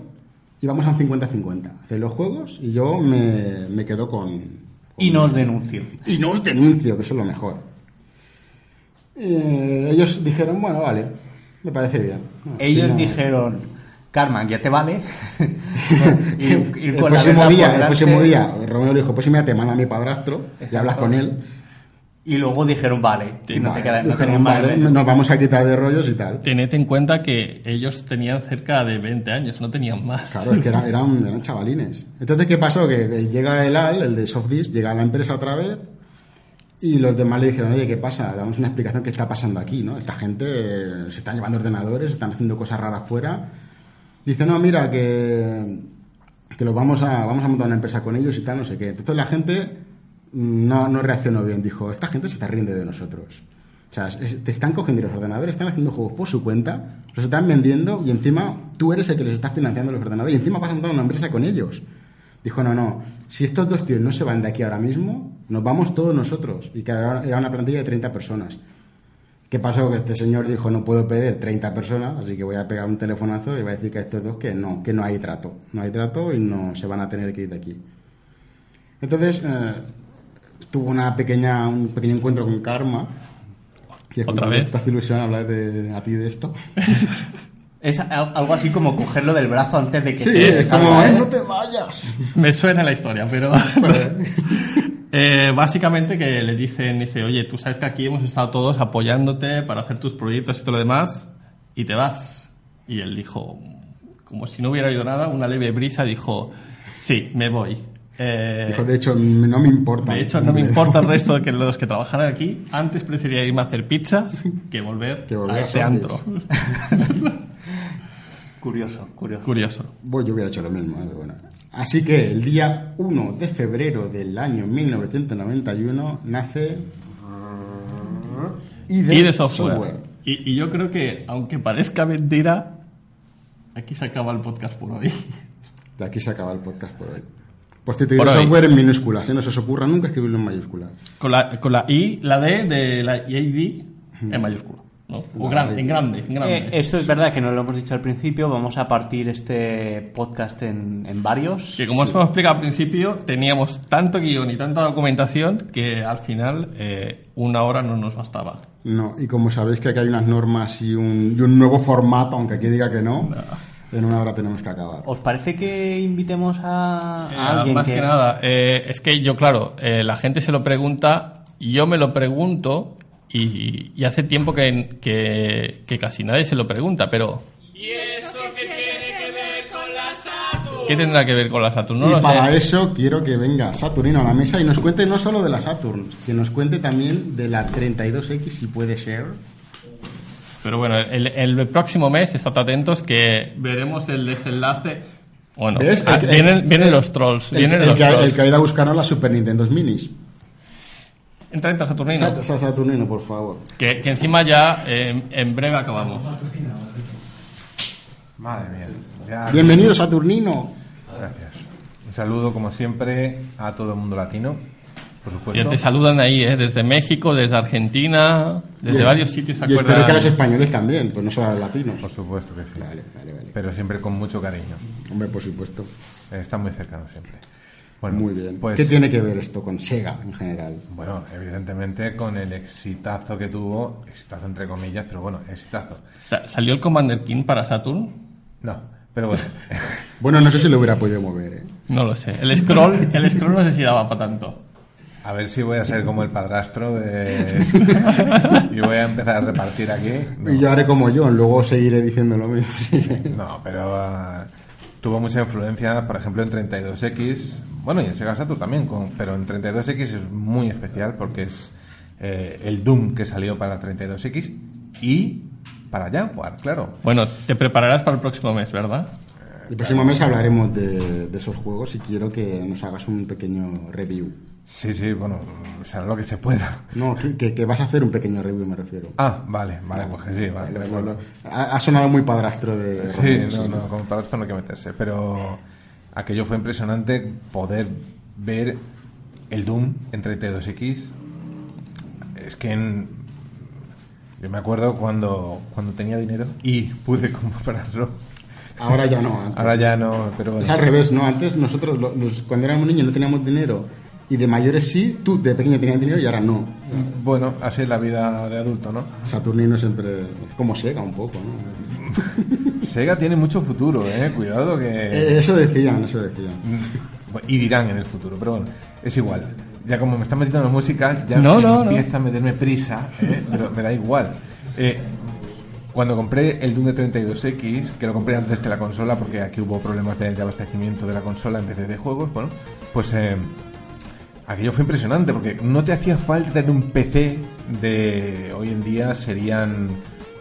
y vamos a un 50-50. Hacéis los juegos y yo me, me quedo con... Y nos denunció. Y no os denuncio, que eso es lo mejor. Eh, ellos dijeron, bueno, vale, me parece bien. Ellos si no- dijeron, Carmack, ya te vale. Ir- ir el próximo día, el próximo día, Romeo le dijo, pues si me te manda a mi padrastro y hablas con él. Y luego dijeron, vale. y no te queda, no dijeron, vale, nos vamos a quitar de rollos y tal. Tened en cuenta que ellos tenían cerca de 20 años, no tenían más. Claro, es que era- eran, eran chavalines. Entonces, ¿qué pasó? Que, que llega el AL, el de Softdisk, llega a la empresa otra vez y los demás le dijeron, oye, ¿qué pasa? Damos una explicación qué está pasando aquí, ¿no? Esta gente eh, se están llevando ordenadores, están haciendo cosas raras fuera. Dice, no, mira, que, que los vamos a, vamos a montar una empresa con ellos y tal, no sé qué. Entonces la gente mm, no, no reaccionó bien. Dijo, esta gente se está riendo de nosotros. O sea, es- te están cogiendo los ordenadores, están haciendo juegos por su cuenta, los están vendiendo y encima tú eres el que les está financiando los ordenadores y encima vas a montar una empresa con ellos. Dijo, no, no, si estos dos tíos no se van de aquí ahora mismo, nos vamos todos nosotros. Y que era una plantilla de 30 personas. ¿Qué pasó? Que este señor dijo, no puedo pedir 30 personas, así que voy a pegar un telefonazo y voy a decir que a estos dos que no, que no hay trato. No hay trato y no se van a tener que ir de aquí. Entonces, eh, tuvo una pequeña, un pequeño encuentro con Karma. Que ¿Otra vez? Te hace ilusión hablar de, a ti de esto. Es al- algo así como cogerlo del brazo antes de que Sí, se es como. "Eh, no te vayas. Me suena la historia, pero... Eh, básicamente que le dicen, dice, oye, tú sabes que aquí hemos estado todos apoyándote para hacer tus proyectos y todo lo demás, y te vas. Y él dijo, como si no hubiera oído nada, una leve brisa, dijo, sí, me voy. Eh, Dijo, de hecho, no me importa. de hecho, no me importa el resto de que los que trabajan aquí. Antes preferiría irme a hacer pizzas que volver, Que volver a a este antro. Curioso, curioso. Curioso. Bueno, yo hubiera hecho lo mismo, ¿eh? bueno. Así que el día 1 de febrero del año 1991 nace ID, Y de software. Y, y yo creo que, aunque parezca mentira, aquí se acaba el podcast por hoy. De aquí se acaba el podcast por hoy. Por cierto, Por ID hoy. software en minúsculas, ¿eh? no se os ocurra nunca escribirlo en mayúsculas. Con la, con la I, la D de la ID en mayúscula. ¿No? O La grande, en grande, en grande. Eh, esto es verdad que no lo hemos dicho al principio. Vamos a partir este podcast en, en varios. Que como os hemos explicado al principio, teníamos tanto guion y tanta documentación que al final eh, una hora no nos bastaba. No, y como sabéis que aquí hay unas normas y un, y un nuevo formato, aunque aquí diga que no, en una hora tenemos que acabar. ¿Os parece que invitemos a, a Eh, alguien más que, nada, eh, es que yo, claro, eh, la gente se lo pregunta, yo me lo pregunto y, y hace tiempo que, que, que casi nadie se lo pregunta, pero... ¿Y eso qué tiene que ver con la Saturn? ¿Qué tendrá que ver con la Saturn? No y lo para sé. eso quiero que venga Saturnino a la mesa y nos cuente no solo de la Saturn, que nos cuente también de la 32X si puede ser. Pero bueno, el, el próximo mes, estad atentos que veremos el desenlace. Bueno, ¿Ves? ah, El que- vienen, vienen el- los trolls. El, vienen el los que, trolls. el que ha ido a buscarnos las Super Nintendo Minis. Entra, entra Saturnino. Sa- Sa- Saturnino, por favor. Que, que encima ya eh, en breve acabamos. Madre mía. Ya- Bienvenido Saturnino. Gracias. Un saludo, como siempre, a todo el mundo latino, por supuesto. Ya te saludan ahí, ¿eh? desde México, desde Argentina, desde Y- varios sitios se Y espero que a los españoles también, pues no solo a los latinos. Por supuesto que sí. Vale, vale, vale. Pero siempre con mucho cariño. Hombre, por supuesto. Está muy cercano siempre. Bueno, Muy bien. Pues, ¿Qué tiene que ver esto con Sega en general? Bueno, evidentemente con el exitazo que tuvo, exitazo entre comillas, pero bueno, exitazo. Sa- ¿Salió el Commander King para Saturn? No, pero bueno. Bueno, no sé si lo hubiera podido mover, ¿eh? No lo sé. El scroll, el scroll no sé si daba para tanto. A ver si voy a ser como el padrastro de... y voy a empezar a repartir aquí. No. Y yo haré como yo, luego seguiré diciendo lo mismo. No, pero ah, tuvo mucha influencia, por ejemplo, en 32X, bueno, y en Sega Saturn también, con- pero en 32X es muy especial porque es eh, el Doom que salió para 32X y para Jaguar, claro. Bueno, te prepararás para el próximo mes, ¿verdad? El próximo mes hablaremos de, de esos juegos y quiero que nos hagas un pequeño review. Sí, sí, bueno, será lo que se pueda. No, que, que- vas a hacer un pequeño review, me refiero. Ah, vale, vale, pues que sí, vale. Ha, ha sonado muy padrastro de... Sí, Romero, no, no, como padrastro no hay que meterse, pero aquello fue impresionante poder ver el Doom en 32X. Es que en- yo me acuerdo cuando, cuando tenía dinero y pude comprarlo. Ahora ya no. antes. Ahora ya no, pero Es al revés, ¿no? Antes nosotros, lo- los- cuando éramos niños, no teníamos dinero y de mayores sí, tú de pequeño tenías dinero y ahora no. Bueno, así es la vida de adulto, ¿no? Saturnino siempre como Sega un poco, ¿no? Sega tiene mucho futuro, ¿eh? Cuidado que... Eh, eso decían, eso decían. Bueno, Y dirán en el futuro, pero bueno, es igual. Ya como me están metiendo la música, ya No, no, no. empieza a meterme prisa, ¿eh? pero me da igual. Eh, cuando compré el Doom de 32X, que lo compré antes que la consola, porque aquí hubo problemas de, de abastecimiento de la consola en vez de, de juegos, bueno, pues eh, aquello fue impresionante, porque no te hacía falta tener un PC de hoy en día serían,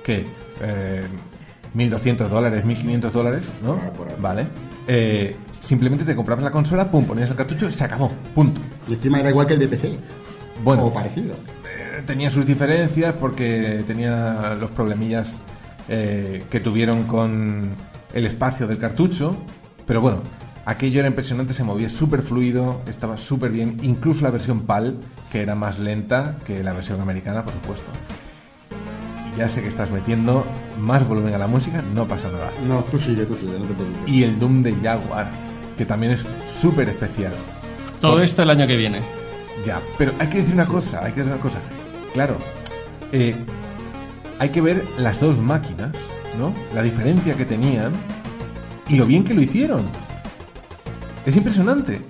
¿qué? Eh, 1.200 dólares, 1.500 dólares, ¿no? Ah, por ahí. Vale. Eh, simplemente te comprabas la consola, pum, ponías el cartucho y se acabó, punto. Y encima era igual que el de PC. Bueno. O parecido. Eh, tenía sus diferencias porque tenía los problemillas eh, que tuvieron con el espacio del cartucho, pero bueno, aquello era impresionante, se movía súper fluido, estaba súper bien, incluso la versión PAL, que era más lenta que la versión americana, por supuesto. Y ya sé que estás metiendo más volumen a la música, no pasa nada. No, tú sigue, tú sigue, no te preocupes. Y el Doom de Jaguar, que también es súper especial. Todo esto el año que viene. Ya, pero hay que decir una cosa, hay que decir una cosa. Claro, eh, hay que ver las dos máquinas, ¿no? La diferencia que tenían y lo bien que lo hicieron. Es impresionante.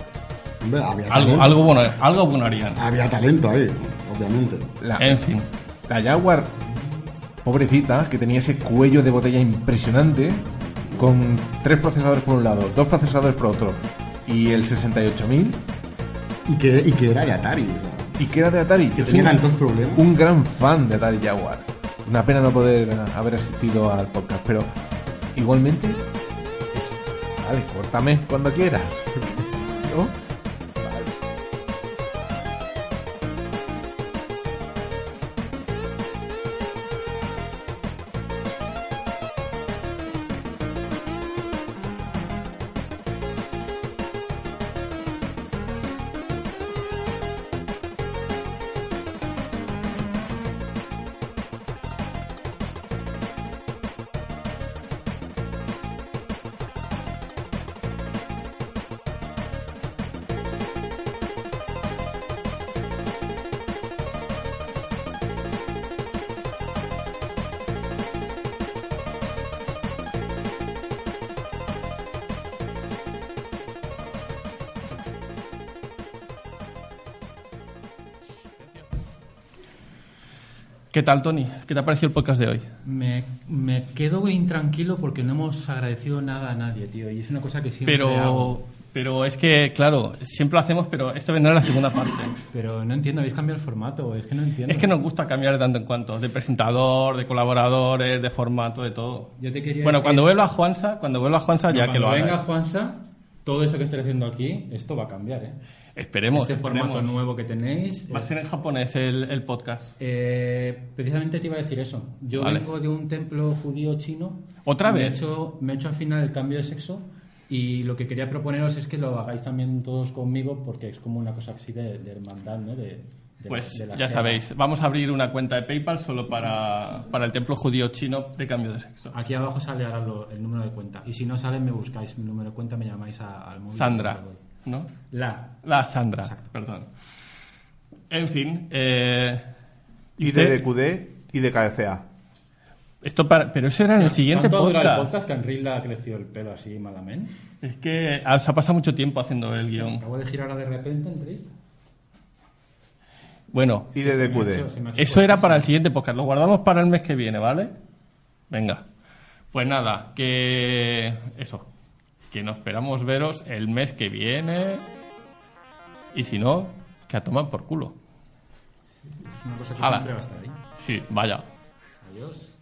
Hombre, había Algo, talento. algo, bueno, algo bueno harían. Había talento ahí, obviamente. La, En fin. la Jaguar, pobrecita, que tenía ese cuello de botella impresionante, con tres procesadores por un lado, dos procesadores por otro, y el 68000, Y que, y que era de Atari. y que era de Atari. que tenía un- tantos problemas. un gran fan de Atari Jaguar. Una pena no poder haber asistido al podcast, pero igualmente, vale, córtame cuando quieras. ¿No? ¿Qué tal, Tony? ¿Qué te ha parecido el podcast de hoy? Me, me quedo intranquilo porque no hemos agradecido nada a nadie, tío. Y es una cosa que siempre Pero, hago. pero es que, claro, siempre lo hacemos, pero esto vendrá en la segunda parte. Pero no entiendo, habéis cambiado el formato. Es que no entiendo. Es que nos gusta cambiar de tanto en cuanto, de presentador, de colaboradores, de formato, de todo. Yo te quería Bueno, decir- cuando vuelva Juansa, cuando vuelva Juansa, No, ya que lo cuando haga. venga Juansa, todo eso que estoy haciendo aquí, esto va a cambiar, ¿eh? Esperemos. este formato esperemos. nuevo que tenéis. Va a ser en japonés el, el podcast. Eh, precisamente te iba a decir eso. Yo Vale. vengo de un templo judío chino. ¿Otra me vez? He hecho, me he hecho al final el cambio de sexo. Y lo que quería proponeros es que lo hagáis también todos conmigo, porque es como una cosa así de, de hermandad, ¿no? De, de Pues la- de la ya sabéis, vamos a abrir una cuenta de PayPal solo para, para el templo judío chino de cambio de sexo. Aquí abajo sale ahora lo- el número de cuenta. Y si no sale, me buscáis mi número de cuenta, me llamáis a- al móvil. Sandra. ¿no? La. La Sandra, Exacto. perdón. En fin, eh, Y de DQD y de KFA. Esto para, pero eso era en el siguiente ¿Cuánto dura podcast. el podcast que le ha crecido el pelo así malamente? Es que ah, se ha pasado mucho tiempo haciendo el guion. Acabo de girar ahora de repente, Enric. Bueno, Y de DQD. eso era para el siguiente podcast. Lo guardamos para el mes que viene, ¿vale? Venga. Pues nada, que eso. Que nos esperamos veros el mes que viene. Y si no, que a tomar por culo. Es una cosa que Hala. siempre va a estar ahí. Sí, vaya. Adiós.